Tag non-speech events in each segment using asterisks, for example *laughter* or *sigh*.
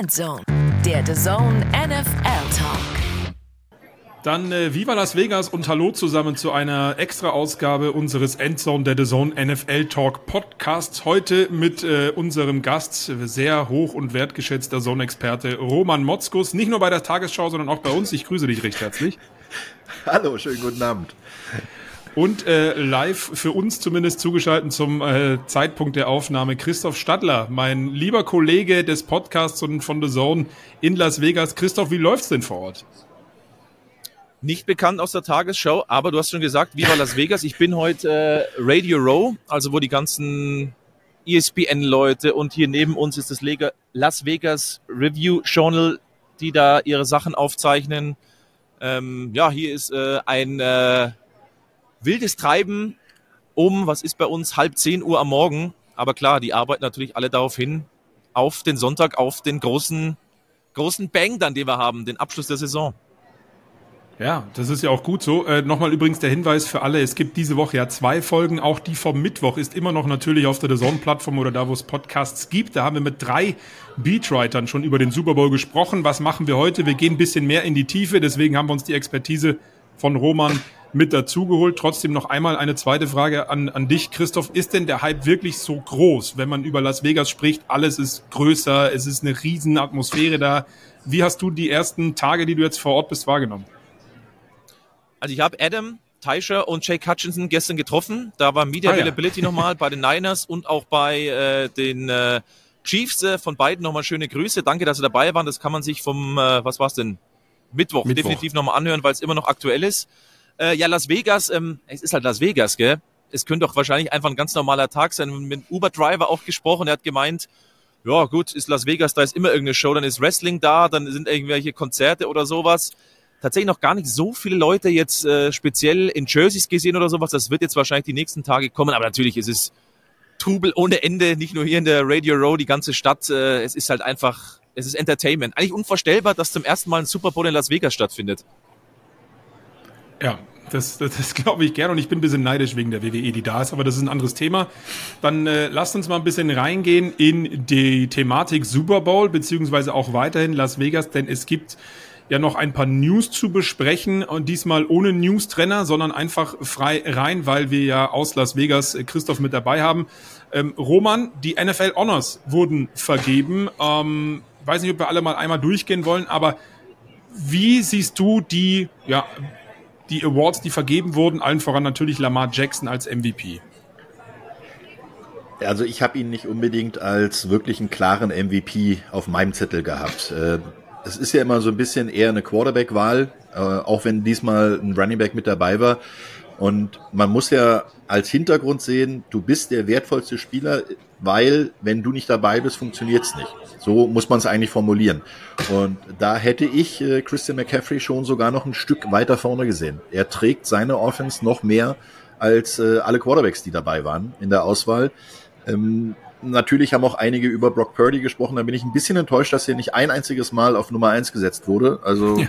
Endzone, der The Zone NFL Talk. Dann äh, Viva Las Vegas und Hallo zusammen zu einer Extra-Ausgabe unseres Endzone der The Zone NFL Talk Podcasts. Heute mit äh, unserem Gast, sehr hoch und wertgeschätzter Zone-Experte Roman Motzkus. Nicht nur bei der Tagesschau, sondern auch bei uns. Ich grüße dich recht herzlich. *laughs* Hallo, schönen guten Abend. Und äh, live für uns zumindest zugeschaltet zum äh, Zeitpunkt der Aufnahme Christoph Stadler, mein lieber Kollege des Podcasts und von The Zone in Las Vegas. Christoph, wie läuft's denn vor Ort? Nicht bekannt aus der Tagesschau, aber du hast schon gesagt, Viva Las Vegas. Ich bin heute äh, Radio Row, also wo die ganzen ESPN-Leute und hier neben uns ist das Las Vegas Review Journal, die da ihre Sachen aufzeichnen. Ähm, ja, hier ist äh, ein äh, wildes Treiben um, was ist bei uns, halb zehn Uhr am Morgen. Aber klar, die arbeiten natürlich alle darauf hin, auf den Sonntag, auf den großen, großen Bang dann, den wir haben, den Abschluss der Saison. Ja, das ist ja auch gut so. Äh, Nochmal übrigens der Hinweis für alle, es gibt diese Woche ja zwei Folgen. Auch die vom Mittwoch ist immer noch natürlich auf der DAZN-Plattform oder da, wo es Podcasts gibt. Da haben wir mit drei Beatwritern schon über den Super Bowl gesprochen. Was machen wir heute? Wir gehen ein bisschen mehr in die Tiefe. Deswegen haben wir uns die Expertise von Roman mit dazugeholt. Trotzdem noch einmal eine zweite Frage an, an dich, Christoph. Ist denn der Hype wirklich so groß, wenn man über Las Vegas spricht? Alles ist größer, es ist eine riesen Atmosphäre da. Wie hast du die ersten Tage, die du jetzt vor Ort bist, wahrgenommen? Also ich habe Adam, Teicher und Jake Hutchinson gestern getroffen. Da war Media ah, Availability ja. nochmal bei den Niners und auch bei äh, den äh, Chiefs. Äh, von beiden nochmal schöne Grüße. Danke, dass Sie dabei waren. Das kann man sich vom, äh, was war's denn? Mittwoch, Mittwoch. definitiv nochmal anhören, weil es immer noch aktuell ist. Äh, ja, Las Vegas, ähm, es ist halt Las Vegas, gell? Es könnte doch wahrscheinlich einfach ein ganz normaler Tag sein. Mit dem Uber-Driver auch gesprochen, er hat gemeint, ja gut, ist Las Vegas, da ist immer irgendeine Show, dann ist Wrestling da, dann sind irgendwelche Konzerte oder sowas. Tatsächlich noch gar nicht so viele Leute jetzt äh, speziell in Jerseys gesehen oder sowas. Das wird jetzt wahrscheinlich die nächsten Tage kommen, aber natürlich ist es Trubel ohne Ende, nicht nur hier in der Radio Row, die ganze Stadt. Äh, es ist halt einfach, es ist Entertainment. Eigentlich unvorstellbar, dass zum ersten Mal ein Super Bowl in Las Vegas stattfindet. Ja, das, das, das *laughs* glaube ich gerne und ich bin ein bisschen neidisch wegen der WWE, die da ist, aber das ist ein anderes Thema. Dann äh, lasst uns mal ein bisschen reingehen in die Thematik Super Bowl, beziehungsweise auch weiterhin Las Vegas, denn es gibt ja noch ein paar News zu besprechen und diesmal ohne News-Trenner, sondern einfach frei rein, weil wir ja aus Las Vegas äh, Christoph mit dabei haben. Ähm, Roman, die NFL Honors wurden vergeben. Ähm, weiß nicht, ob wir alle mal einmal durchgehen wollen, aber wie siehst du die ja, die Awards, die vergeben wurden, allen voran natürlich Lamar Jackson als MVP. Also ich habe ihn nicht unbedingt als wirklich einen klaren MVP auf meinem Zettel gehabt. Äh, es ist ja immer so ein bisschen eher eine Quarterback-Wahl, äh, auch wenn diesmal ein Running Back mit dabei war. Und man muss ja als Hintergrund sehen, du bist der wertvollste Spieler, weil wenn du nicht dabei bist, funktioniert's nicht. So muss man es eigentlich formulieren. Und da hätte ich äh, Christian McCaffrey schon sogar noch ein Stück weiter vorne gesehen. Er trägt seine Offense noch mehr als äh, alle Quarterbacks, die dabei waren in der Auswahl. Ähm, natürlich haben auch einige über Brock Purdy gesprochen. Da bin ich ein bisschen enttäuscht, dass er nicht ein einziges Mal auf Nummer eins gesetzt wurde. Also ja.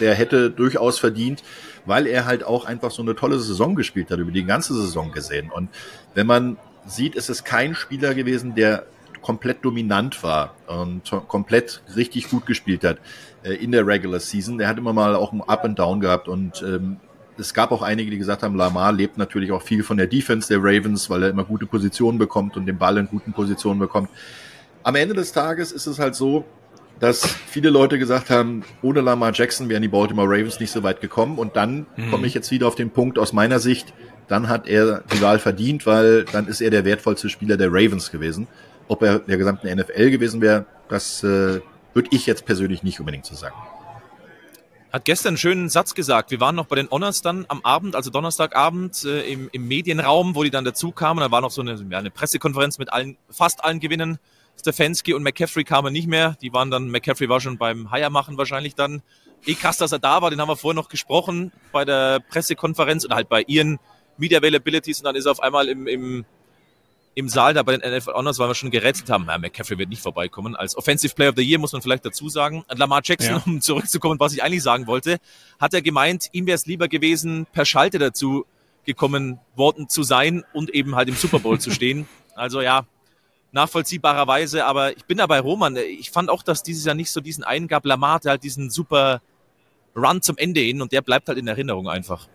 der hätte durchaus verdient, weil er halt auch einfach so eine tolle Saison gespielt hat, über die ganze Saison gesehen. Und wenn man sieht, ist es kein Spieler gewesen, der komplett dominant war und komplett richtig gut gespielt hat äh, in der Regular Season. Der hat immer mal auch ein Up and Down gehabt und ähm, es gab auch einige, die gesagt haben, Lamar lebt natürlich auch viel von der Defense der Ravens, weil er immer gute Positionen bekommt und den Ball in guten Positionen bekommt. Am Ende des Tages ist es halt so, dass viele Leute gesagt haben, ohne Lamar Jackson wären die Baltimore Ravens nicht so weit gekommen. Und dann mhm. komme ich jetzt wieder auf den Punkt aus meiner Sicht, dann hat er die Wahl verdient, weil dann ist er der wertvollste Spieler der Ravens gewesen. Ob er der gesamten NFL gewesen wäre, das äh, würde ich jetzt persönlich nicht unbedingt so sagen. Hat gestern einen schönen Satz gesagt. Wir waren noch bei den Honors dann am Abend, also Donnerstagabend äh, im, im Medienraum, wo die dann dazu kamen. Da war noch so eine, ja, eine Pressekonferenz mit allen, fast allen Gewinnen Stefanski und McCaffrey kamen nicht mehr. Die waren dann, McCaffrey war schon beim Haier machen wahrscheinlich dann. Eh krass, dass er da war, den haben wir vorher noch gesprochen bei der Pressekonferenz oder halt bei ihren Media Availabilities und dann ist er auf einmal im, im, im Saal da bei den NFL Honors, weil wir schon gerätselt haben, ja, McCaffrey wird nicht vorbeikommen. Als Offensive Player of the Year muss man vielleicht dazu sagen. Und Lamar Jackson, ja. um zurückzukommen, was ich eigentlich sagen wollte, hat er gemeint, ihm wäre es lieber gewesen, per Schalte dazu gekommen worden zu sein und eben halt im Super Bowl zu stehen. Also ja, nachvollziehbarerweise, aber ich bin da bei Roman. Ich fand auch, dass dieses Jahr nicht so diesen einen gab. Lamar hatte halt diesen super Run zum Ende hin und der bleibt halt in Erinnerung einfach.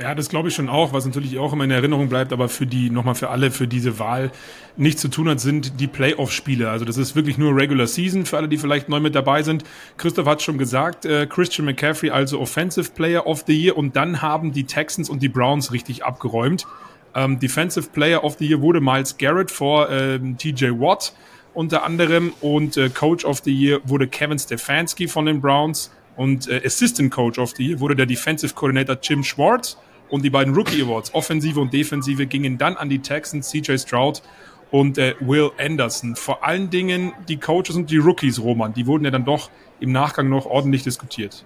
Ja, das glaube ich schon auch, was natürlich auch immer in Erinnerung bleibt, aber für die, nochmal für alle, für diese Wahl nichts zu tun hat, sind die Playoff-Spiele. Also das ist wirklich nur Regular Season für alle, die vielleicht neu mit dabei sind. Christoph hat schon gesagt, äh, Christian McCaffrey also Offensive Player of the Year und dann haben die Texans und die Browns richtig abgeräumt. Ähm, Defensive Player of the Year wurde Miles Garrett vor ähm, TJ Watt unter anderem und äh, Coach of the Year wurde Kevin Stefanski von den Browns und äh, Assistant Coach of the Year wurde der Defensive Coordinator Jim Schwartz und die beiden Rookie Awards, Offensive und Defensive, gingen dann an die Texans, CJ Stroud und äh, Will Anderson. Vor allen Dingen die Coaches und die Rookies, Roman, die wurden ja dann doch im Nachgang noch ordentlich diskutiert.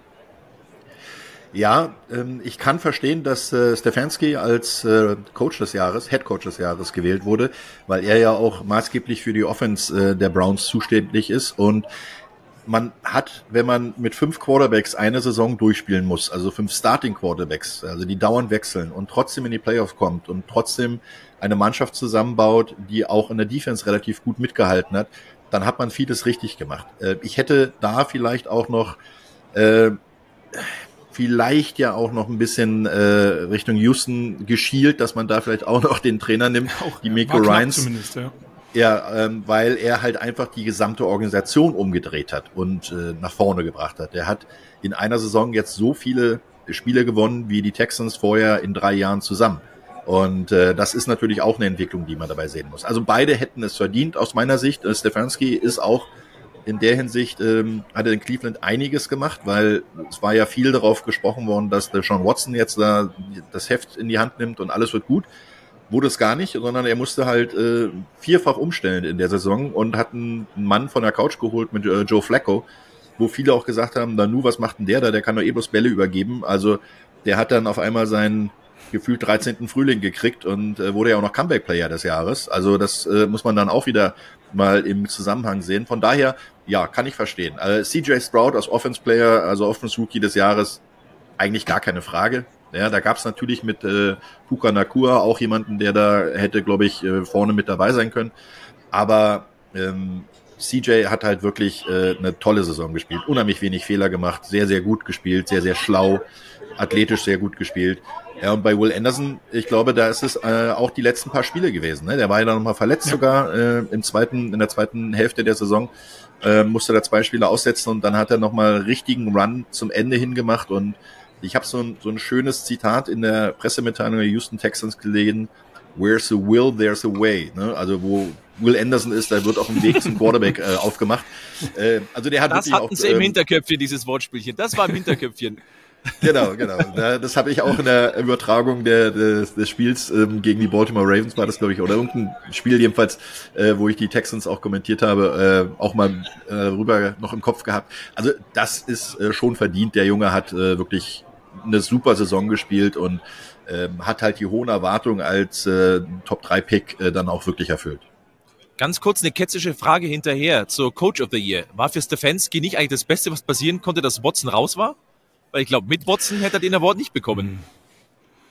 Ja, ähm, ich kann verstehen, dass äh, Stefanski als äh, Coach des Jahres, Head Coach des Jahres gewählt wurde, weil er ja auch maßgeblich für die Offense äh, der Browns zuständig ist und man hat, wenn man mit fünf Quarterbacks eine Saison durchspielen muss, also fünf Starting Quarterbacks, also die dauernd wechseln und trotzdem in die Playoffs kommt und trotzdem eine Mannschaft zusammenbaut, die auch in der Defense relativ gut mitgehalten hat, dann hat man vieles richtig gemacht. Äh, ich hätte da vielleicht auch noch äh, vielleicht ja auch noch ein bisschen äh, Richtung Houston geschielt, dass man da vielleicht auch noch den Trainer nimmt, *laughs* auch, die Miko Ryans. Ja. Ja, ähm, weil er halt einfach die gesamte Organisation umgedreht hat und äh, nach vorne gebracht hat. Er hat in einer Saison jetzt so viele Spiele gewonnen wie die Texans vorher in drei Jahren zusammen. Und äh, das ist natürlich auch eine Entwicklung, die man dabei sehen muss. Also beide hätten es verdient aus meiner Sicht. Äh, Stefanski ist auch in der Hinsicht, ähm, hat er in Cleveland einiges gemacht, weil es war ja viel darauf gesprochen worden, dass der Sean Watson jetzt da das Heft in die Hand nimmt und alles wird gut wurde es gar nicht, sondern er musste halt äh, vierfach umstellen in der Saison und hat einen Mann von der Couch geholt mit äh, Joe Flacco, wo viele auch gesagt haben, Nanu, was macht denn der da? Der kann doch eh bloß Bälle übergeben. Also der hat dann auf einmal seinen gefühlt 13. Frühling gekriegt und äh, wurde ja auch noch Comeback-Player des Jahres. Also das äh, muss man dann auch wieder mal im Zusammenhang sehen. Von daher, ja, kann ich verstehen. Also CJ Sprout als Offense-Player, also Offense-Rookie des Jahres, eigentlich gar keine Frage. Ja, da gab es natürlich mit äh, Puka Nakua auch jemanden, der da hätte, glaube ich, äh, vorne mit dabei sein können. Aber ähm, CJ hat halt wirklich äh, eine tolle Saison gespielt, unheimlich wenig Fehler gemacht, sehr, sehr gut gespielt, sehr, sehr schlau, athletisch sehr gut gespielt. Ja, und bei Will Anderson, ich glaube, da ist es äh, auch die letzten paar Spiele gewesen. Ne? Der war ja dann nochmal verletzt ja. sogar äh, im zweiten, in der zweiten Hälfte der Saison. Äh, musste da zwei Spiele aussetzen und dann hat er nochmal richtigen Run zum Ende hingemacht und ich habe so ein, so ein schönes Zitat in der Pressemitteilung der Houston Texans gelesen. Where's a will, there's a way. Ne? Also wo Will Anderson ist, da wird auch ein Weg zum Quarterback äh, aufgemacht. Äh, also der hat das hatten auch, sie im ähm, Hinterköpfchen, dieses Wortspielchen. Das war im Hinterköpfchen. Genau, genau. Das habe ich auch in der Übertragung der, des, des Spiels ähm, gegen die Baltimore Ravens war das, glaube ich, oder irgendein Spiel jedenfalls, äh, wo ich die Texans auch kommentiert habe, äh, auch mal äh, rüber noch im Kopf gehabt. Also das ist äh, schon verdient. Der Junge hat äh, wirklich eine super Saison gespielt und ähm, hat halt die hohen Erwartungen als äh, Top-3-Pick äh, dann auch wirklich erfüllt. Ganz kurz eine ketzische Frage hinterher zur Coach of the Year. War für Stefanski nicht eigentlich das Beste, was passieren konnte, dass Watson raus war? Weil ich glaube, mit Watson hätte er den Award nicht bekommen.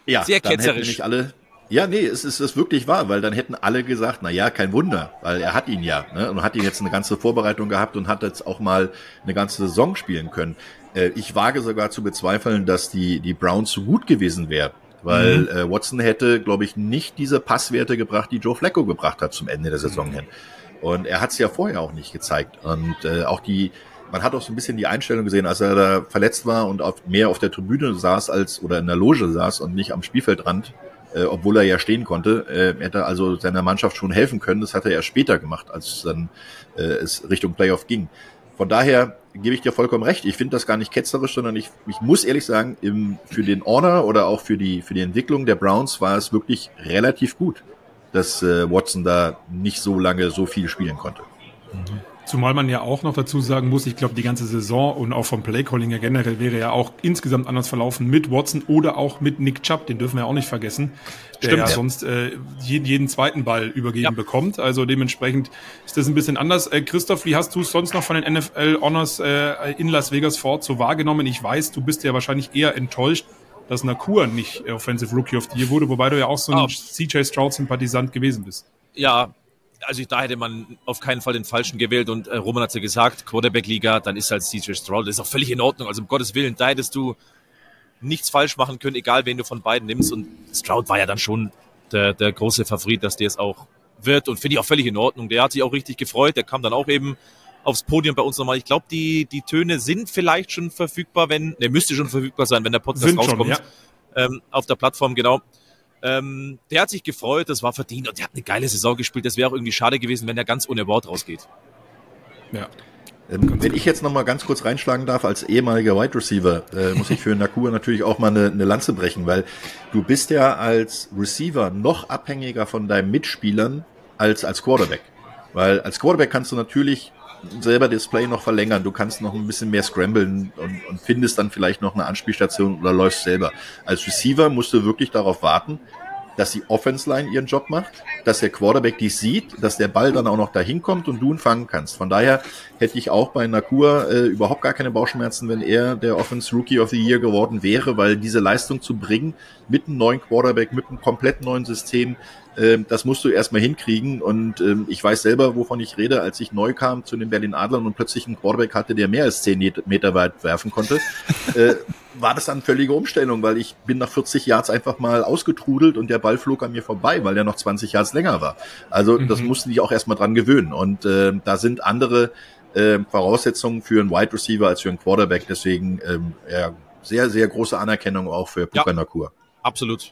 Ja, sehr ketzerisch. Nicht alle, ja, nee, es ist, es ist wirklich wahr, weil dann hätten alle gesagt, na ja, kein Wunder, weil er hat ihn ja, ne, und hat ihn jetzt eine ganze Vorbereitung gehabt und hat jetzt auch mal eine ganze Saison spielen können. Äh, ich wage sogar zu bezweifeln, dass die, die Browns so gut gewesen wären. Weil mhm. äh, Watson hätte, glaube ich, nicht diese Passwerte gebracht, die Joe Flacco gebracht hat zum Ende der Saison mhm. hin. Und er hat es ja vorher auch nicht gezeigt. Und äh, auch die, man hat auch so ein bisschen die Einstellung gesehen, als er da verletzt war und auf, mehr auf der Tribüne saß als oder in der Loge saß und nicht am Spielfeldrand, äh, obwohl er ja stehen konnte. Äh, hätte also seiner Mannschaft schon helfen können. Das hat er erst später gemacht, als dann äh, es Richtung Playoff ging. Von daher gebe ich dir vollkommen recht. Ich finde das gar nicht ketzerisch, sondern ich, ich muss ehrlich sagen, im, für den Honor oder auch für die, für die Entwicklung der Browns war es wirklich relativ gut, dass äh, Watson da nicht so lange so viel spielen konnte. Mhm. Zumal man ja auch noch dazu sagen muss, ich glaube, die ganze Saison und auch vom Playcalling ja generell wäre ja auch insgesamt anders verlaufen mit Watson oder auch mit Nick Chubb, den dürfen wir auch nicht vergessen, der Stimmt, ja, ja, sonst äh, jeden, jeden zweiten Ball übergeben ja. bekommt. Also dementsprechend ist das ein bisschen anders. Äh, Christoph, wie hast du es sonst noch von den NFL Honors äh, in Las Vegas fort so wahrgenommen? Ich weiß, du bist ja wahrscheinlich eher enttäuscht, dass Nakur nicht Offensive Rookie of the Year wurde, wobei du ja auch so ein oh. CJ Stroud-Sympathisant gewesen bist. Ja, also da hätte man auf keinen Fall den Falschen gewählt und äh, Roman hat ja gesagt, Quarterback-Liga, dann ist halt CJ Stroud, das ist auch völlig in Ordnung, also um Gottes Willen, da hättest du nichts falsch machen können, egal wen du von beiden nimmst und Stroud war ja dann schon der, der große Favorit, dass der es auch wird und finde ich auch völlig in Ordnung. Der hat sich auch richtig gefreut, der kam dann auch eben aufs Podium bei uns nochmal. Ich glaube, die, die Töne sind vielleicht schon verfügbar, wenn, der müsste schon verfügbar sein, wenn der Podcast sind rauskommt. Schon, ja. ähm, auf der Plattform, genau. Ähm, der hat sich gefreut, das war verdient und der hat eine geile Saison gespielt. Das wäre auch irgendwie schade gewesen, wenn er ganz ohne Wort rausgeht. Ja. Ähm, wenn ich jetzt noch mal ganz kurz reinschlagen darf, als ehemaliger Wide Receiver, äh, muss ich für Nakua natürlich auch mal eine, eine Lanze brechen, weil du bist ja als Receiver noch abhängiger von deinen Mitspielern als als Quarterback. Weil als Quarterback kannst du natürlich selber Display noch verlängern. Du kannst noch ein bisschen mehr scramblen und, und findest dann vielleicht noch eine Anspielstation oder läufst selber. Als Receiver musst du wirklich darauf warten, dass die Offense Line ihren Job macht, dass der Quarterback dich sieht, dass der Ball dann auch noch dahin kommt und du ihn fangen kannst. Von daher hätte ich auch bei Nakua äh, überhaupt gar keine Bauchschmerzen, wenn er der Offense Rookie of the Year geworden wäre, weil diese Leistung zu bringen mit einem neuen Quarterback, mit einem komplett neuen System, ähm, das musst du erstmal hinkriegen. Und ähm, ich weiß selber, wovon ich rede, als ich neu kam zu den Berlin Adlern und plötzlich einen Quarterback hatte, der mehr als zehn Meter weit werfen konnte, *laughs* äh, war das dann völlige Umstellung, weil ich bin nach 40 Yards einfach mal ausgetrudelt und der Ball flog an mir vorbei, weil der noch 20 Yards länger war. Also mhm. das mussten die auch erstmal dran gewöhnen. Und äh, da sind andere äh, Voraussetzungen für einen Wide Receiver als für einen Quarterback. Deswegen ähm, ja, sehr, sehr große Anerkennung auch für Puka ja, Nakur. Absolut.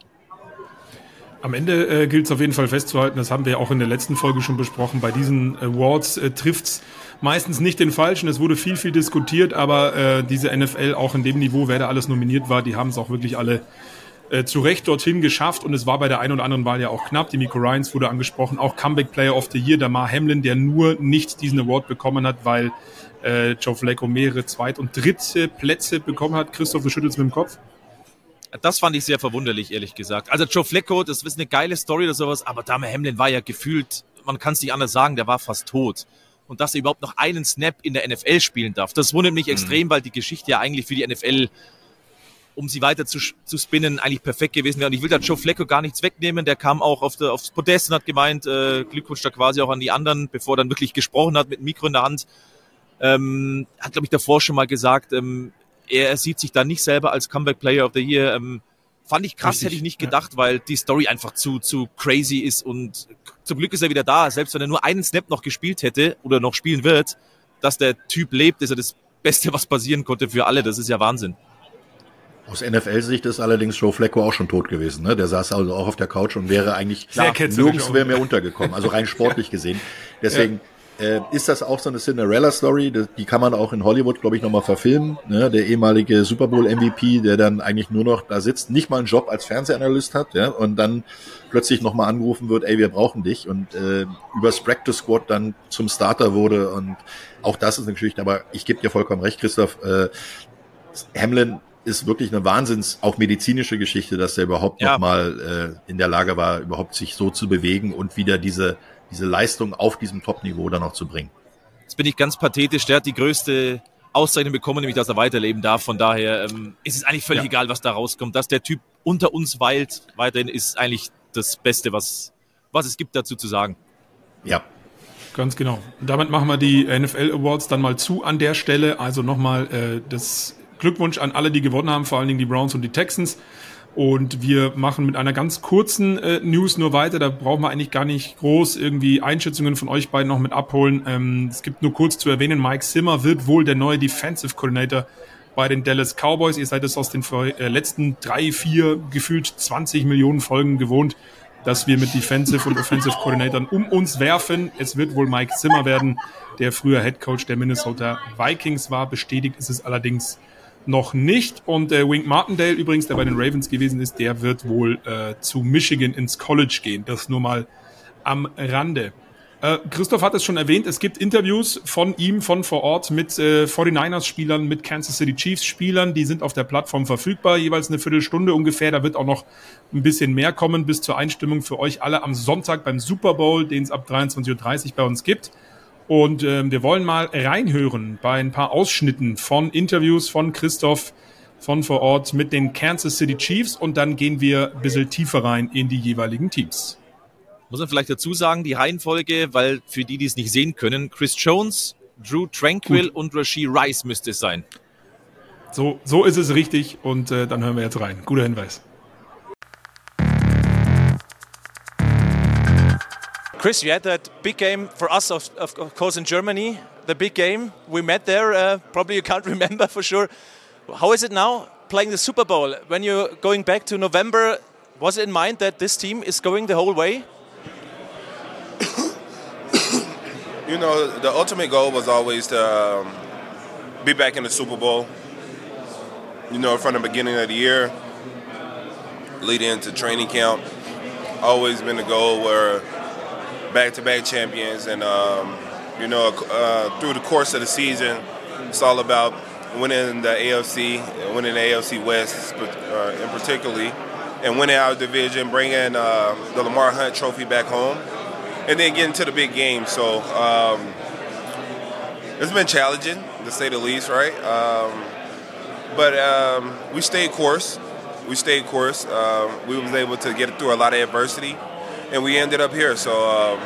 Am Ende äh, gilt es auf jeden Fall festzuhalten, das haben wir auch in der letzten Folge schon besprochen, bei diesen Awards äh, trifft's meistens nicht den Falschen. Es wurde viel, viel diskutiert, aber äh, diese NFL auch in dem Niveau, wer da alles nominiert war, die haben es auch wirklich alle äh, zu Recht dorthin geschafft und es war bei der einen oder anderen Wahl ja auch knapp. Die Miko Ryans wurde angesprochen, auch Comeback Player of the Year, Damar Hamlin, der nur nicht diesen Award bekommen hat, weil äh, Joe Flacco mehrere Zweit- und Dritte Plätze bekommen hat. Christoph, du schüttelst mit dem Kopf. Das fand ich sehr verwunderlich, ehrlich gesagt. Also Joe Flacco, das ist eine geile Story oder sowas, aber Dame Hamlin war ja gefühlt, man kann es nicht anders sagen, der war fast tot. Und dass er überhaupt noch einen Snap in der NFL spielen darf, das wundert mich mhm. extrem, weil die Geschichte ja eigentlich für die NFL, um sie weiter zu, zu spinnen, eigentlich perfekt gewesen wäre. Und ich will da Joe Flacco gar nichts wegnehmen. Der kam auch auf der, aufs Podest und hat gemeint, äh, Glückwunsch da quasi auch an die anderen, bevor er dann wirklich gesprochen hat mit dem Mikro in der Hand. Ähm, hat, glaube ich, davor schon mal gesagt, ähm, er sieht sich da nicht selber als Comeback Player of the Year. Ähm, fand ich krass, Richtig, hätte ich nicht gedacht, ja. weil die Story einfach zu, zu crazy ist und zum Glück ist er wieder da. Selbst wenn er nur einen Snap noch gespielt hätte oder noch spielen wird, dass der Typ lebt, ist er das Beste, was passieren konnte für alle. Das ist ja Wahnsinn. Aus NFL-Sicht ist allerdings Joe Flacco auch schon tot gewesen. Ne? Der saß also auch auf der Couch und wäre eigentlich nirgends mehr untergekommen, also rein sportlich gesehen. *laughs* Deswegen, ja. Äh, ist das auch so eine Cinderella-Story? Die kann man auch in Hollywood, glaube ich, nochmal verfilmen. Ne? Der ehemalige Super Bowl-MVP, der dann eigentlich nur noch da sitzt, nicht mal einen Job als Fernsehanalyst hat, ja, und dann plötzlich nochmal angerufen wird, ey, wir brauchen dich und äh, übers Practice Squad dann zum Starter wurde und auch das ist eine Geschichte, aber ich gebe dir vollkommen recht, Christoph, äh, Hamlin ist wirklich eine Wahnsinns, auch medizinische Geschichte, dass er überhaupt ja. nochmal äh, in der Lage war, überhaupt sich so zu bewegen und wieder diese diese Leistung auf diesem Top-Niveau dann auch zu bringen. Jetzt bin ich ganz pathetisch. Der hat die größte Auszeichnung bekommen, nämlich dass er weiterleben darf. Von daher ähm, ist es eigentlich völlig ja. egal, was da rauskommt. Dass der Typ unter uns weilt, weiterhin ist eigentlich das Beste, was, was es gibt dazu zu sagen. Ja. Ganz genau. Damit machen wir die NFL Awards dann mal zu an der Stelle. Also nochmal äh, das Glückwunsch an alle, die gewonnen haben, vor allen Dingen die Browns und die Texans. Und wir machen mit einer ganz kurzen äh, News nur weiter. Da brauchen wir eigentlich gar nicht groß irgendwie Einschätzungen von euch beiden noch mit abholen. Ähm, es gibt nur kurz zu erwähnen, Mike Zimmer wird wohl der neue Defensive Coordinator bei den Dallas Cowboys. Ihr seid es aus den äh, letzten drei, vier, gefühlt 20 Millionen Folgen gewohnt, dass wir mit Defensive und Offensive Coordinatoren um uns werfen. Es wird wohl Mike Zimmer werden, der früher Head Coach der Minnesota Vikings war. Bestätigt ist es allerdings noch nicht. Und äh, Wink Martindale übrigens, der bei den Ravens gewesen ist, der wird wohl äh, zu Michigan ins College gehen. Das nur mal am Rande. Äh, Christoph hat es schon erwähnt, es gibt Interviews von ihm von vor Ort mit äh, 49ers-Spielern, mit Kansas City Chiefs-Spielern. Die sind auf der Plattform verfügbar, jeweils eine Viertelstunde ungefähr. Da wird auch noch ein bisschen mehr kommen bis zur Einstimmung für euch alle am Sonntag beim Super Bowl, den es ab 23.30 Uhr bei uns gibt. Und ähm, wir wollen mal reinhören bei ein paar Ausschnitten von Interviews von Christoph von vor Ort mit den Kansas City Chiefs und dann gehen wir ein bisschen tiefer rein in die jeweiligen Teams. Muss man vielleicht dazu sagen, die Reihenfolge, weil für die, die es nicht sehen können, Chris Jones, Drew Tranquil Gut. und Rasheed Rice müsste es sein. So, so ist es richtig und äh, dann hören wir jetzt rein. Guter Hinweis. Chris, you had that big game for us, of, of course, in Germany. The big game we met there. Uh, probably you can't *laughs* remember for sure. How is it now playing the Super Bowl? When you're going back to November, was it in mind that this team is going the whole way? *coughs* you know, the ultimate goal was always to um, be back in the Super Bowl. You know, from the beginning of the year, leading into training camp, always been the goal where back-to-back champions, and um, you know, uh, through the course of the season, it's all about winning the AFC, winning the AFC West, uh, in particularly, and winning our division, bringing uh, the Lamar Hunt Trophy back home and then getting to the big game. So um, it's been challenging to say the least, right? Um, but um, we stayed course. We stayed course. Um, we was able to get through a lot of adversity, and we ended up here. So um,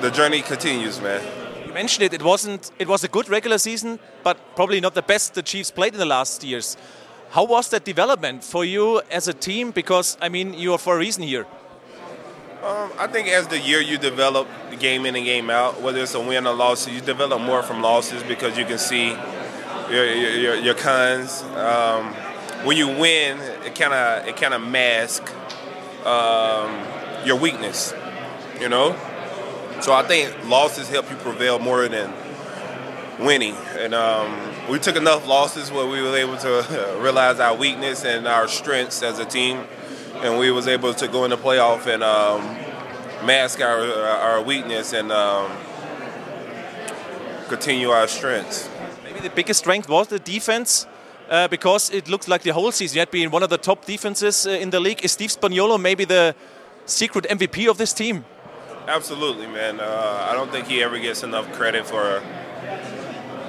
the journey continues, man. You mentioned it. It wasn't. It was a good regular season, but probably not the best the Chiefs played in the last years. How was that development for you as a team? Because I mean, you are for a reason here. Um, I think as the year you develop game in and game out, whether it's a win or loss, you develop more from losses because you can see your your, your cons. Um, when you win, it kind of it kind of mask um, your weakness, you know. So I think losses help you prevail more than winning, and um, we took enough losses where we were able to *laughs* realize our weakness and our strengths as a team and we was able to go in the playoff and um, mask our our weakness and um, continue our strengths. Maybe the biggest strength was the defense. Uh, because it looks like the whole season you had been one of the top defenses uh, in the league. Is Steve Spagnuolo maybe the secret MVP of this team? Absolutely, man. Uh, I don't think he ever gets enough credit for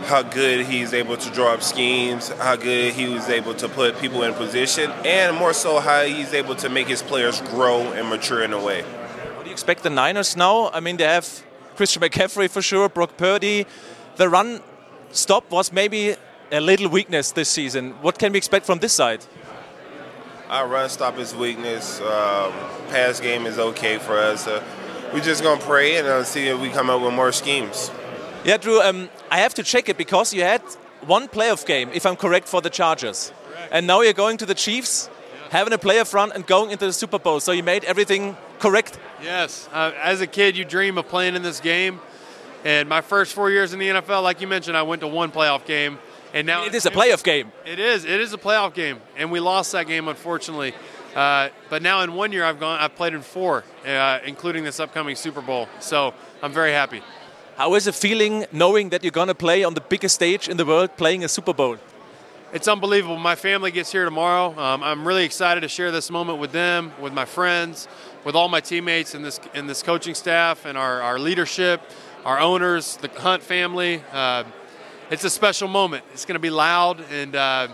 how good he's able to draw up schemes, how good he was able to put people in position, and more so how he's able to make his players grow and mature in a way. What do you expect the Niners now? I mean, they have Christian McCaffrey for sure, Brock Purdy. The run stop was maybe a little weakness this season. What can we expect from this side? Our run stop is weakness. Um, pass game is okay for us. Uh, we're just gonna pray and uh, see if we come up with more schemes. Yeah, Drew, um, I have to check it because you had one playoff game, if I'm correct, for the Chargers. Correct. And now you're going to the Chiefs, yeah. having a playoff run and going into the Super Bowl. So you made everything correct. Yes. Uh, as a kid, you dream of playing in this game. And my first four years in the NFL, like you mentioned, I went to one playoff game. And now it is a playoff game. It is. It is a playoff game, and we lost that game unfortunately. Uh, but now in one year, I've gone. I've played in four, uh, including this upcoming Super Bowl. So I'm very happy. How is it feeling knowing that you're going to play on the biggest stage in the world, playing a Super Bowl? It's unbelievable. My family gets here tomorrow. Um, I'm really excited to share this moment with them, with my friends, with all my teammates in this in this coaching staff and our, our leadership, our owners, the Hunt family. Uh, it's a special moment. It's going to be loud and uh,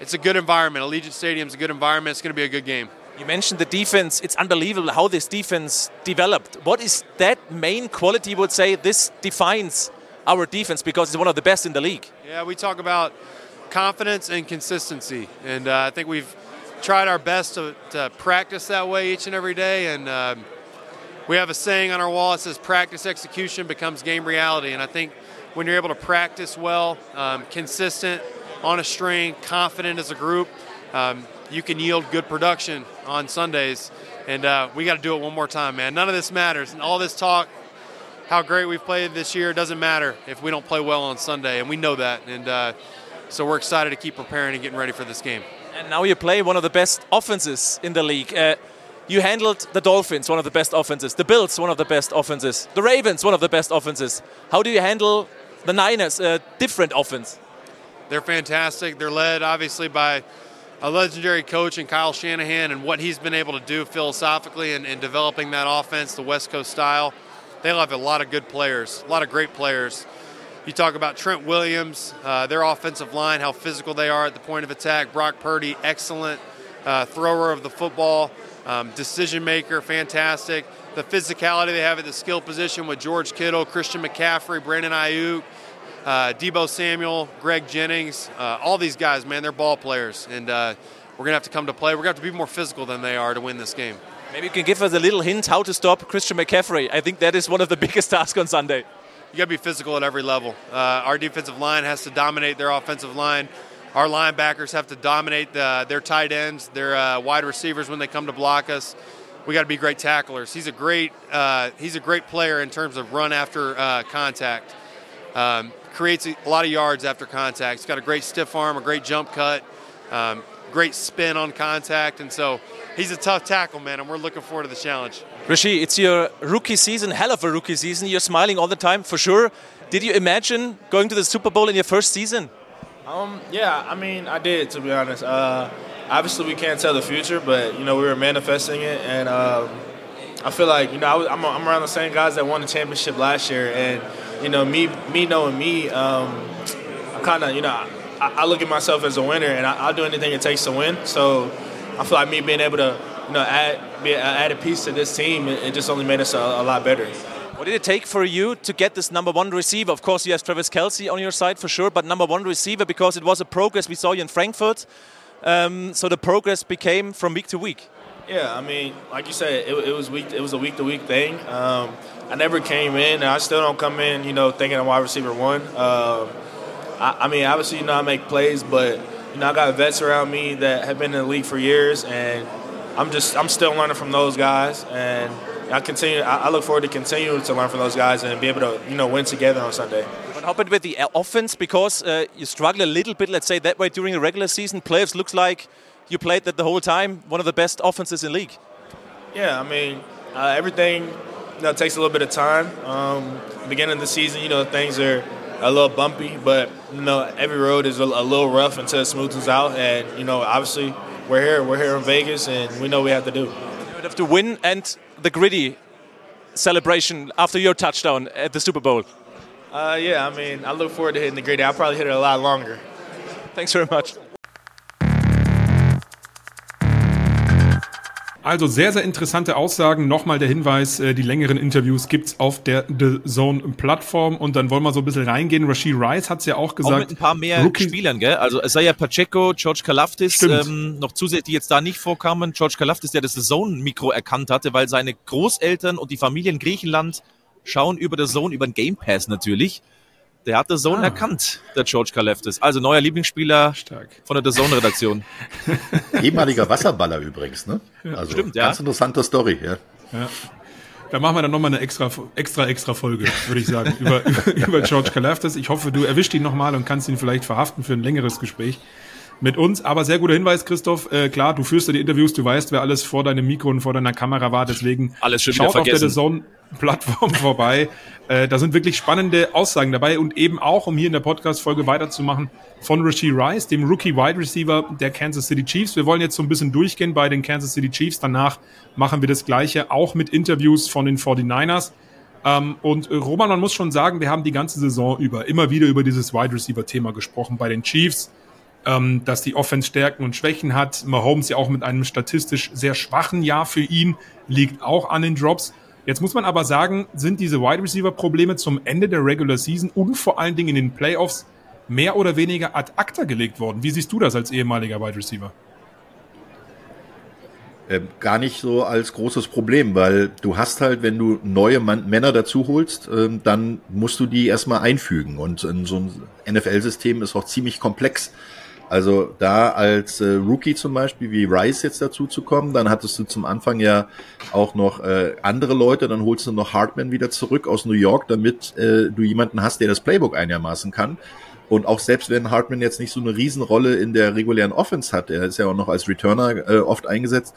it's a good environment. Allegiant Stadium is a good environment. It's going to be a good game. You mentioned the defense. It's unbelievable how this defense developed. What is that main quality? Would say this defines our defense because it's one of the best in the league. Yeah, we talk about confidence and consistency, and uh, I think we've tried our best to, to, practice that way each and every day. And um, we have a saying on our wall that says, "Practice execution becomes game reality." And I think when you're able to practice well, um, consistent, on a string, confident as a group. Um, you can yield good production on Sundays. And uh, we got to do it one more time, man. None of this matters. And all this talk, how great we've played this year, doesn't matter if we don't play well on Sunday. And we know that. And uh, so we're excited to keep preparing and getting ready for this game. And now you play one of the best offenses in the league. Uh, you handled the Dolphins, one of the best offenses, the Bills, one of the best offenses, the Ravens, one of the best offenses. How do you handle the Niners, a different offense? They're fantastic. They're led, obviously, by a legendary coach in Kyle Shanahan and what he's been able to do philosophically in, in developing that offense, the West Coast style. They have a lot of good players, a lot of great players. You talk about Trent Williams, uh, their offensive line, how physical they are at the point of attack. Brock Purdy, excellent uh, thrower of the football, um, decision maker, fantastic. The physicality they have at the skill position with George Kittle, Christian McCaffrey, Brandon Ayuk, uh, Debo Samuel, Greg Jennings, uh, all these guys, man, they're ball players, and uh, we're gonna have to come to play. We're gonna have to be more physical than they are to win this game. Maybe you can give us a little hint how to stop Christian McCaffrey. I think that is one of the *laughs* biggest tasks on Sunday. You got to be physical at every level. Uh, our defensive line has to dominate their offensive line. Our linebackers have to dominate the, their tight ends, their uh, wide receivers when they come to block us. We got to be great tacklers. He's a great uh, he's a great player in terms of run after uh, contact. Um, creates a lot of yards after contact. He's got a great stiff arm, a great jump cut, um, great spin on contact, and so he's a tough tackle, man. And we're looking forward to the challenge. Rishi, it's your rookie season, hell of a rookie season. You're smiling all the time, for sure. Did you imagine going to the Super Bowl in your first season? Um, yeah, I mean, I did to be honest. Uh, obviously, we can't tell the future, but you know, we were manifesting it, and um, I feel like you know, I I'm, around the same guys that won the championship last year, and you know, me, me knowing me, um, I kind of, you know, I, I, look at myself as a winner, and I, will do anything it takes to win. So I feel like me being able to, you know, add be, add a piece to this team, it, it just only made us a, a lot better. What did it take for you to get this number one receiver? Of course, you have Travis Kelsey on your side for sure, but number one receiver because it was a progress we saw you in Frankfurt. Um, so the progress became from week to week. Yeah, I mean, like you said, it, it was week. It was a week to week thing. Um, I never came in, and I still don't come in, you know, thinking I'm wide receiver one. Uh, I, I, mean, obviously, you know, I make plays, but you know, I got vets around me that have been in the league for years, and I'm just, I'm still learning from those guys, and I continue. I look forward to continuing to learn from those guys and be able to, you know, win together on Sunday. What happened with the offense? Because uh, you struggle a little bit, let's say that way, during the regular season. Playoffs looks like you played that the whole time. One of the best offenses in league. Yeah, I mean, uh, everything you know, takes a little bit of time. Um, beginning of the season, you know, things are a little bumpy, but you know, every road is a, a little rough until it smooths out. And you know, obviously, we're here. We're here in Vegas, and we know we have to do. You have to win and the gritty celebration after your touchdown at the Super Bowl? Uh, yeah, I mean, I look forward to hitting the gritty. I'll probably hit it a lot longer. Thanks very much. Also sehr, sehr interessante Aussagen. Nochmal der Hinweis, äh, die längeren Interviews gibt's auf der The Zone-Plattform. Und dann wollen wir so ein bisschen reingehen. Rashid Rice hat's ja auch gesagt. Auch mit ein paar mehr Rookie Spielern, gell? Also es sei ja Pacheco, George Kalafdis, ähm, noch zusätzlich, die jetzt da nicht vorkamen. George Kalafdis, der das The Zone-Mikro erkannt hatte, weil seine Großeltern und die Familie in Griechenland schauen über The Zone, über den Game Pass natürlich. Der hat The Zone ah. erkannt, der George Kaleftis. Also neuer Lieblingsspieler Stark. von der The Zone-Redaktion. *laughs* Ehemaliger Wasserballer übrigens, ne? Also Stimmt, ja. Ganz interessante Story, ja. ja. Da machen wir dann nochmal eine extra, extra, extra Folge, würde ich sagen, *laughs* über, über, über George Kalaftis. Ich hoffe, du erwischt ihn nochmal und kannst ihn vielleicht verhaften für ein längeres Gespräch mit uns. Aber sehr guter Hinweis, Christoph. Äh, klar, du führst ja die Interviews, du weißt, wer alles vor deinem Mikro und vor deiner Kamera war. Deswegen alles schön schaut auf der Zone-Plattform *laughs* vorbei. Äh, da sind wirklich spannende Aussagen dabei und eben auch, um hier in der Podcast-Folge weiterzumachen, von Rasheed Rice, dem Rookie-Wide Receiver der Kansas City Chiefs. Wir wollen jetzt so ein bisschen durchgehen bei den Kansas City Chiefs. Danach machen wir das Gleiche auch mit Interviews von den 49ers. Ähm, und Roman, man muss schon sagen, wir haben die ganze Saison über immer wieder über dieses Wide Receiver-Thema gesprochen bei den Chiefs ähm, dass die Offense Stärken und Schwächen hat. Mahomes ja auch mit einem statistisch sehr schwachen Jahr für ihn, liegt auch an den Drops. Jetzt muss man aber sagen, sind diese Wide Receiver Probleme zum Ende der Regular Season und vor allen Dingen in den Playoffs mehr oder weniger ad acta gelegt worden. Wie siehst du das als ehemaliger Wide Receiver? Ähm, gar nicht so als großes Problem, weil du hast halt, wenn du neue Mann, Männer dazu holst, ähm, dann musst du die erstmal einfügen. Und in so ein NFL-System ist auch ziemlich komplex. Also da als äh, Rookie zum Beispiel wie Rice jetzt dazu zu kommen, dann hattest du zum Anfang ja auch noch äh, andere Leute, dann holst du noch Hartman wieder zurück aus New York, damit äh, du jemanden hast, der das Playbook einigermaßen kann. Und auch selbst wenn Hartman jetzt nicht so eine Riesenrolle in der regulären Offense hat, er ist ja auch noch als Returner äh, oft eingesetzt,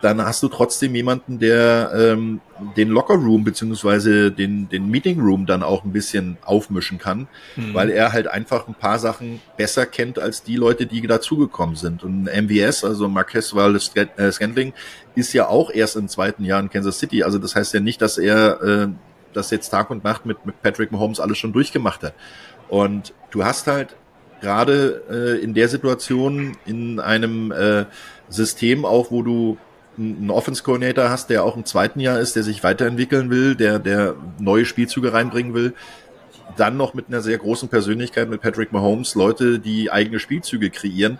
dann hast du trotzdem jemanden, der ähm, den Locker Room beziehungsweise den, den Meeting Room dann auch ein bisschen aufmischen kann, mhm. weil er halt einfach ein paar Sachen besser kennt als die Leute, die dazugekommen sind. Und MVS, also Marquez Wallace äh, Scantling, ist ja auch erst im zweiten Jahr in Kansas City. Also das heißt ja nicht, dass er äh, das jetzt Tag und Nacht mit, mit Patrick Mahomes alles schon durchgemacht hat. Und du hast halt gerade äh, in der Situation in einem äh, System auch, wo du einen Offense-Coordinator hast, der auch im zweiten Jahr ist, der sich weiterentwickeln will, der, der neue Spielzüge reinbringen will, dann noch mit einer sehr großen Persönlichkeit, mit Patrick Mahomes, Leute, die eigene Spielzüge kreieren,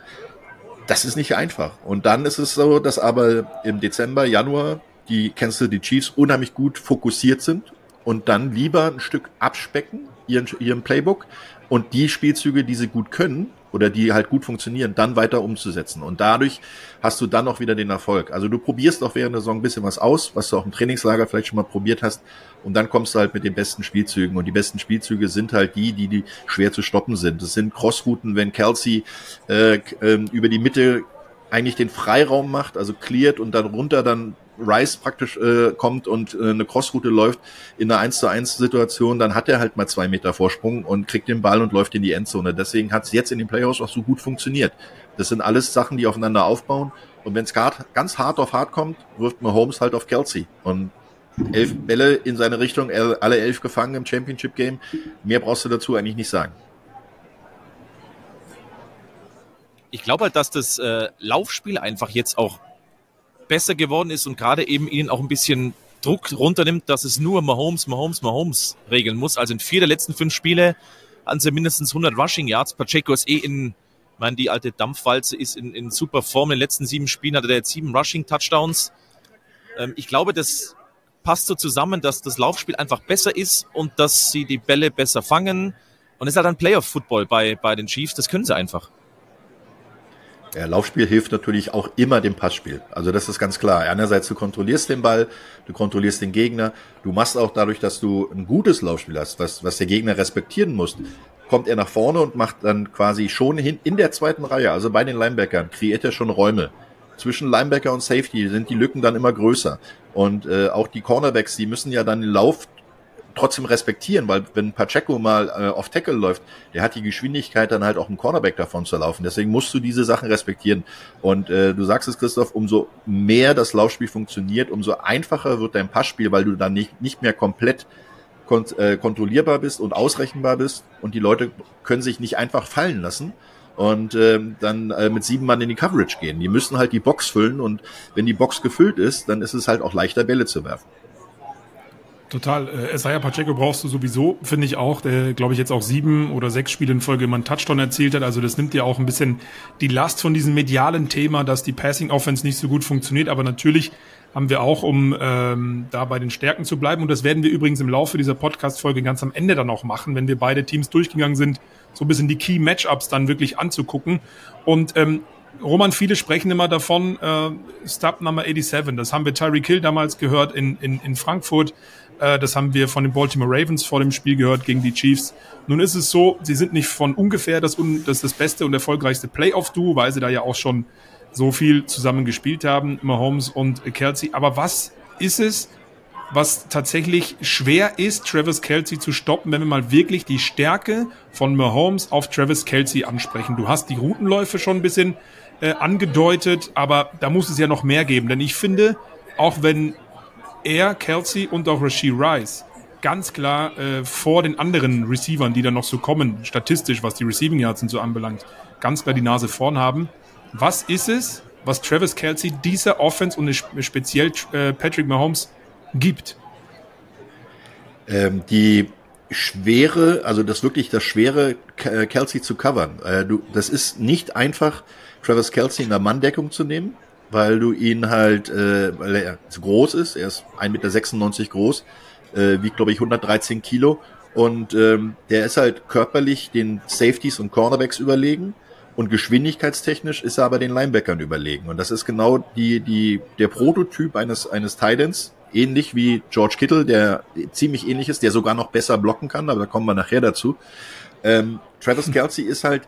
das ist nicht einfach. Und dann ist es so, dass aber im Dezember, Januar die Kansas City Chiefs unheimlich gut fokussiert sind und dann lieber ein Stück abspecken, ihren, ihren Playbook und die Spielzüge, die sie gut können, oder die halt gut funktionieren, dann weiter umzusetzen. Und dadurch hast du dann auch wieder den Erfolg. Also du probierst auch während der Saison ein bisschen was aus, was du auch im Trainingslager vielleicht schon mal probiert hast. Und dann kommst du halt mit den besten Spielzügen. Und die besten Spielzüge sind halt die, die, die schwer zu stoppen sind. Das sind Crossrouten, wenn Kelsey äh, äh, über die Mitte eigentlich den Freiraum macht, also cleart und dann runter dann Rice praktisch äh, kommt und äh, eine Crossroute läuft in einer 1 zu 1 Situation, dann hat er halt mal zwei Meter Vorsprung und kriegt den Ball und läuft in die Endzone. Deswegen hat es jetzt in den Playoffs auch so gut funktioniert. Das sind alles Sachen, die aufeinander aufbauen. Und wenn es ganz hart auf hart kommt, wirft Mahomes halt auf Kelsey. Und elf Bälle in seine Richtung, alle elf gefangen im Championship Game. Mehr brauchst du dazu eigentlich nicht sagen. Ich glaube halt, dass das äh, Laufspiel einfach jetzt auch besser geworden ist und gerade eben ihnen auch ein bisschen Druck runternimmt, dass es nur Mahomes, Mahomes, Mahomes regeln muss. Also in vier der letzten fünf Spiele hatten sie mindestens 100 Rushing Yards. Pacheco ist eh in, ich meine, die alte Dampfwalze ist in, in super Form. In den letzten sieben Spielen hatte er jetzt sieben Rushing Touchdowns. Ähm, ich glaube, das passt so zusammen, dass das Laufspiel einfach besser ist und dass sie die Bälle besser fangen. Und es ist halt ein Playoff-Football bei, bei den Chiefs. Das können sie einfach. Ja, Laufspiel hilft natürlich auch immer dem Passspiel. Also das ist ganz klar. Einerseits du kontrollierst den Ball, du kontrollierst den Gegner. Du machst auch dadurch, dass du ein gutes Laufspiel hast, was, was der Gegner respektieren muss, kommt er nach vorne und macht dann quasi schon hin in der zweiten Reihe, also bei den Linebackern, kreiert er schon Räume. Zwischen Linebacker und Safety sind die Lücken dann immer größer. Und äh, auch die Cornerbacks, die müssen ja dann den Lauf trotzdem respektieren, weil wenn Pacheco mal äh, auf Tackle läuft, der hat die Geschwindigkeit dann halt auch im Cornerback davon zu laufen. Deswegen musst du diese Sachen respektieren. Und äh, du sagst es, Christoph, umso mehr das Laufspiel funktioniert, umso einfacher wird dein Passspiel, weil du dann nicht, nicht mehr komplett kont äh, kontrollierbar bist und ausrechenbar bist und die Leute können sich nicht einfach fallen lassen und äh, dann äh, mit sieben Mann in die Coverage gehen. Die müssen halt die Box füllen und wenn die Box gefüllt ist, dann ist es halt auch leichter Bälle zu werfen. Total. Äh, Isaiah Pacheco brauchst du sowieso, finde ich auch, der, glaube ich, jetzt auch sieben oder sechs Spiele in Folge immer einen Touchdown erzielt hat. Also das nimmt ja auch ein bisschen die Last von diesem medialen Thema, dass die Passing Offense nicht so gut funktioniert. Aber natürlich haben wir auch, um ähm, da bei den Stärken zu bleiben. Und das werden wir übrigens im Laufe dieser Podcast-Folge ganz am Ende dann auch machen, wenn wir beide Teams durchgegangen sind, so ein bisschen die Key Matchups dann wirklich anzugucken. Und ähm, Roman, viele sprechen immer davon, äh, Stub Number 87. Das haben wir Tyreek Hill damals gehört in, in, in Frankfurt. Äh, das haben wir von den Baltimore Ravens vor dem Spiel gehört gegen die Chiefs. Nun ist es so, sie sind nicht von ungefähr das, das, das beste und erfolgreichste Playoff-Duo, weil sie da ja auch schon so viel zusammen gespielt haben, Mahomes und Kelsey. Aber was ist es, was tatsächlich schwer ist, Travis Kelsey zu stoppen, wenn wir mal wirklich die Stärke von Mahomes auf Travis Kelsey ansprechen? Du hast die Routenläufe schon ein bisschen äh, angedeutet, aber da muss es ja noch mehr geben, denn ich finde, auch wenn er, Kelsey und auch Rasheed Rice ganz klar äh, vor den anderen Receivern, die dann noch so kommen, statistisch, was die Receiving Yards und so anbelangt, ganz klar die Nase vorn haben. Was ist es, was Travis Kelsey dieser Offense und speziell äh, Patrick Mahomes gibt? Ähm, die schwere, also das wirklich das schwere äh, Kelsey zu covern. Äh, du, das ist nicht einfach, Travis Kelsey in der Manndeckung zu nehmen weil du ihn halt, äh, weil er zu groß ist, er ist 1,96 Meter groß, äh, wiegt glaube ich 113 Kilo. Und ähm, der ist halt körperlich den Safeties und Cornerbacks überlegen. Und geschwindigkeitstechnisch ist er aber den Linebackern überlegen. Und das ist genau die die der Prototyp eines eines Titans, ähnlich wie George Kittle, der ziemlich ähnlich ist, der sogar noch besser blocken kann, aber da kommen wir nachher dazu. Ähm, Travis *laughs* Kelsey ist halt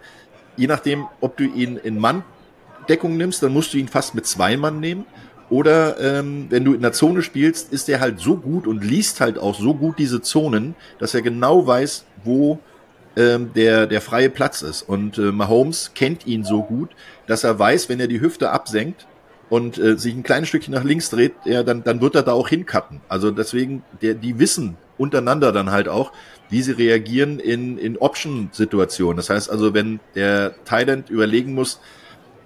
je nachdem, ob du ihn in Mann Deckung nimmst, dann musst du ihn fast mit zwei Mann nehmen. Oder ähm, wenn du in der Zone spielst, ist er halt so gut und liest halt auch so gut diese Zonen, dass er genau weiß, wo ähm, der, der freie Platz ist. Und äh, Mahomes kennt ihn so gut, dass er weiß, wenn er die Hüfte absenkt und äh, sich ein kleines Stückchen nach links dreht, ja, dann, dann wird er da auch hincutten. Also deswegen, der, die wissen untereinander dann halt auch, wie sie reagieren in, in Option-Situationen. Das heißt also, wenn der Thailand überlegen muss,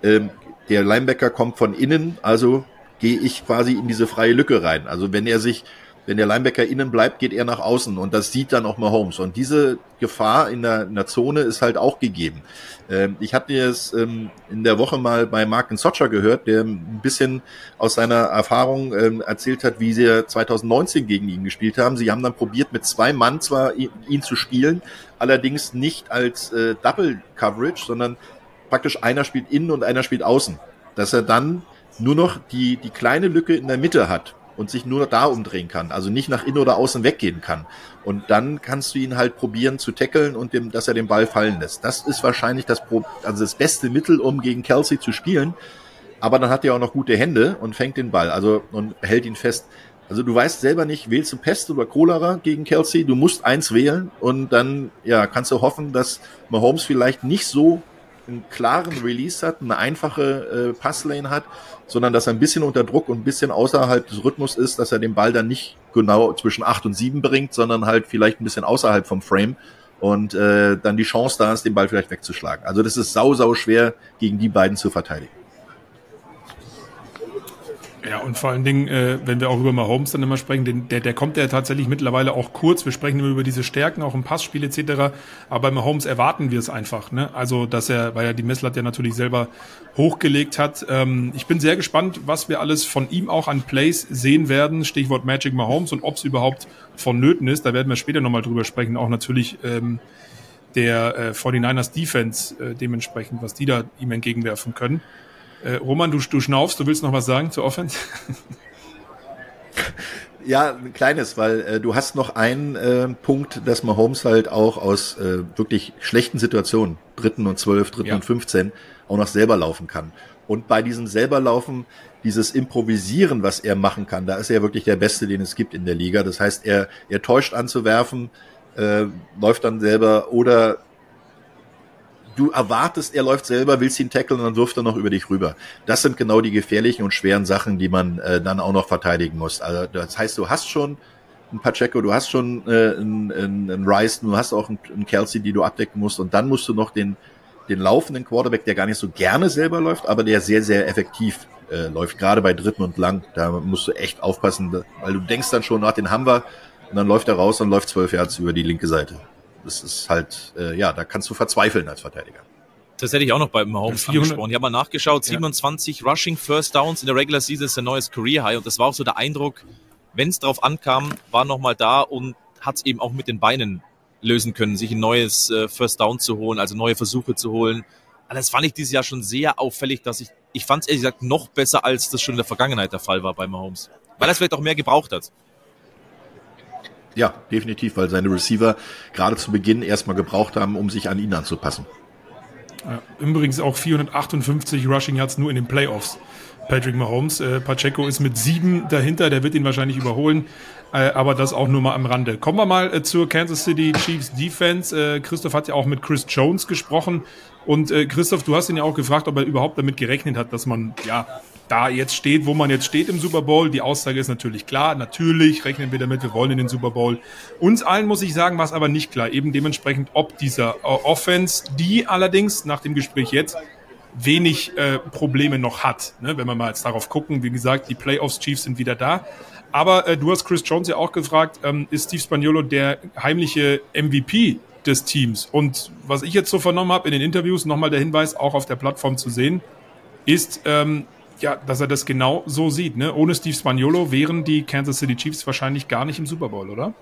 ähm, der Linebacker kommt von innen, also gehe ich quasi in diese freie Lücke rein. Also wenn er sich wenn der Linebacker innen bleibt, geht er nach außen und das sieht dann auch Mahomes. Und diese Gefahr in der, in der Zone ist halt auch gegeben. Ähm, ich hatte es ähm, in der Woche mal bei Mark Socher gehört, der ein bisschen aus seiner Erfahrung ähm, erzählt hat, wie sie 2019 gegen ihn gespielt haben. Sie haben dann probiert, mit zwei Mann zwar ihn, ihn zu spielen, allerdings nicht als äh, Double Coverage, sondern praktisch einer spielt innen und einer spielt außen. Dass er dann nur noch die, die kleine Lücke in der Mitte hat, und sich nur da umdrehen kann, also nicht nach innen oder außen weggehen kann. Und dann kannst du ihn halt probieren zu tackeln und dem, dass er den Ball fallen lässt. Das ist wahrscheinlich das, also das beste Mittel, um gegen Kelsey zu spielen. Aber dann hat er auch noch gute Hände und fängt den Ball, also und hält ihn fest. Also du weißt selber nicht, wählst du Pest oder Cholera gegen Kelsey? Du musst eins wählen und dann ja kannst du hoffen, dass Mahomes vielleicht nicht so einen klaren Release hat, eine einfache äh, Passlane hat, sondern dass er ein bisschen unter Druck und ein bisschen außerhalb des Rhythmus ist, dass er den Ball dann nicht genau zwischen acht und sieben bringt, sondern halt vielleicht ein bisschen außerhalb vom Frame und äh, dann die Chance da ist, den Ball vielleicht wegzuschlagen. Also das ist sau, sau schwer, gegen die beiden zu verteidigen. Ja, und vor allen Dingen, äh, wenn wir auch über Mahomes dann immer sprechen, den, der, der kommt ja tatsächlich mittlerweile auch kurz. Wir sprechen immer über diese Stärken, auch im Passspiel etc. Aber bei Mahomes erwarten wir es einfach. Ne? Also, dass er, weil er die Messlatte ja natürlich selber hochgelegt hat. Ähm, ich bin sehr gespannt, was wir alles von ihm auch an Plays sehen werden. Stichwort Magic Mahomes und ob es überhaupt vonnöten ist. Da werden wir später nochmal drüber sprechen. Auch natürlich ähm, der äh, 49ers Defense äh, dementsprechend, was die da ihm entgegenwerfen können. Äh, Roman, du, du schnaufst, du willst noch was sagen zur Offense? *laughs* Ja, ein kleines, weil äh, du hast noch einen äh, Punkt, dass Mahomes halt auch aus äh, wirklich schlechten Situationen, dritten und zwölf, dritten ja. und 15, auch noch selber laufen kann. Und bei diesem selber laufen, dieses Improvisieren, was er machen kann, da ist er wirklich der Beste, den es gibt in der Liga. Das heißt, er, er täuscht anzuwerfen, äh, läuft dann selber oder du erwartest, er läuft selber, willst ihn tackeln und dann wirft er noch über dich rüber. Das sind genau die gefährlichen und schweren Sachen, die man äh, dann auch noch verteidigen muss. Also das heißt, du hast schon ein Pacheco, du hast schon äh, einen, einen Rice, du hast auch einen, einen Kelsey, die du abdecken musst und dann musst du noch den, den laufenden Quarterback, der gar nicht so gerne selber läuft, aber der sehr, sehr effektiv äh, läuft, gerade bei dritten und lang. Da musst du echt aufpassen, weil du denkst dann schon, nach den haben wir und dann läuft er raus und läuft zwölf Yards über die linke Seite das ist halt, äh, ja, da kannst du verzweifeln als Verteidiger. Das hätte ich auch noch bei Mahomes angesprochen. Ich habe mal nachgeschaut, 27 ja. Rushing First Downs in der Regular Season ist ein neues Career High und das war auch so der Eindruck, wenn es drauf ankam, war nochmal da und hat es eben auch mit den Beinen lösen können, sich ein neues äh, First Down zu holen, also neue Versuche zu holen. Aber das fand ich dieses Jahr schon sehr auffällig, dass ich, ich fand es ehrlich gesagt noch besser, als das schon in der Vergangenheit der Fall war bei Mahomes. Weil er es vielleicht auch mehr gebraucht hat. Ja, definitiv, weil seine Receiver gerade zu Beginn erstmal gebraucht haben, um sich an ihn anzupassen. Übrigens auch 458 Rushing Yards nur in den Playoffs. Patrick Mahomes. Äh, Pacheco ist mit sieben dahinter, der wird ihn wahrscheinlich überholen. Äh, aber das auch nur mal am Rande. Kommen wir mal äh, zur Kansas City Chiefs Defense. Christoph hat ja auch mit Chris Jones gesprochen. Und Christoph, du hast ihn ja auch gefragt, ob er überhaupt damit gerechnet hat, dass man ja da jetzt steht, wo man jetzt steht im Super Bowl. Die Aussage ist natürlich klar. Natürlich rechnen wir damit, wir wollen in den Super Bowl. Uns allen muss ich sagen, war es aber nicht klar. Eben dementsprechend, ob dieser äh, Offense, die allerdings nach dem Gespräch jetzt wenig äh, Probleme noch hat. Ne? Wenn wir mal jetzt darauf gucken, wie gesagt, die Playoffs Chiefs sind wieder da. Aber äh, du hast Chris Jones ja auch gefragt, ähm, ist Steve Spaniolo der heimliche MVP des Teams? Und was ich jetzt so vernommen habe in den Interviews, nochmal der Hinweis, auch auf der Plattform zu sehen, ist, ähm, ja, dass er das genau so sieht. Ne? Ohne Steve Spaniolo wären die Kansas City Chiefs wahrscheinlich gar nicht im Super Bowl, oder?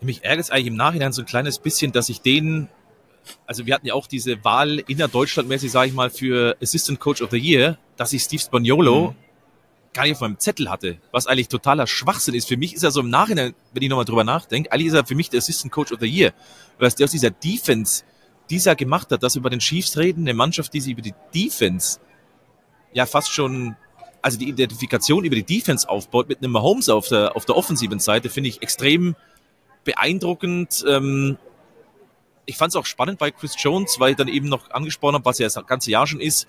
Mich ärgert es eigentlich im Nachhinein so ein kleines bisschen, dass ich den, also wir hatten ja auch diese Wahl innerdeutschlandmäßig, sage ich mal, für Assistant Coach of the Year, dass ich Steve Spaniolo mhm. gar nicht auf meinem Zettel hatte, was eigentlich totaler Schwachsinn ist. Für mich ist er so im Nachhinein, wenn ich nochmal drüber nachdenke, eigentlich ist er für mich der Assistant Coach of the Year, weil der aus dieser Defense dieser gemacht hat, dass wir über den Chiefs reden, eine Mannschaft, die sich über die Defense ja fast schon, also die Identifikation über die Defense aufbaut mit einem Mahomes auf der, auf der offensiven Seite, finde ich extrem beeindruckend. Ähm, ich fand es auch spannend bei Chris Jones, weil ich dann eben noch angesprochen habe, was er das ganze Jahr schon ist,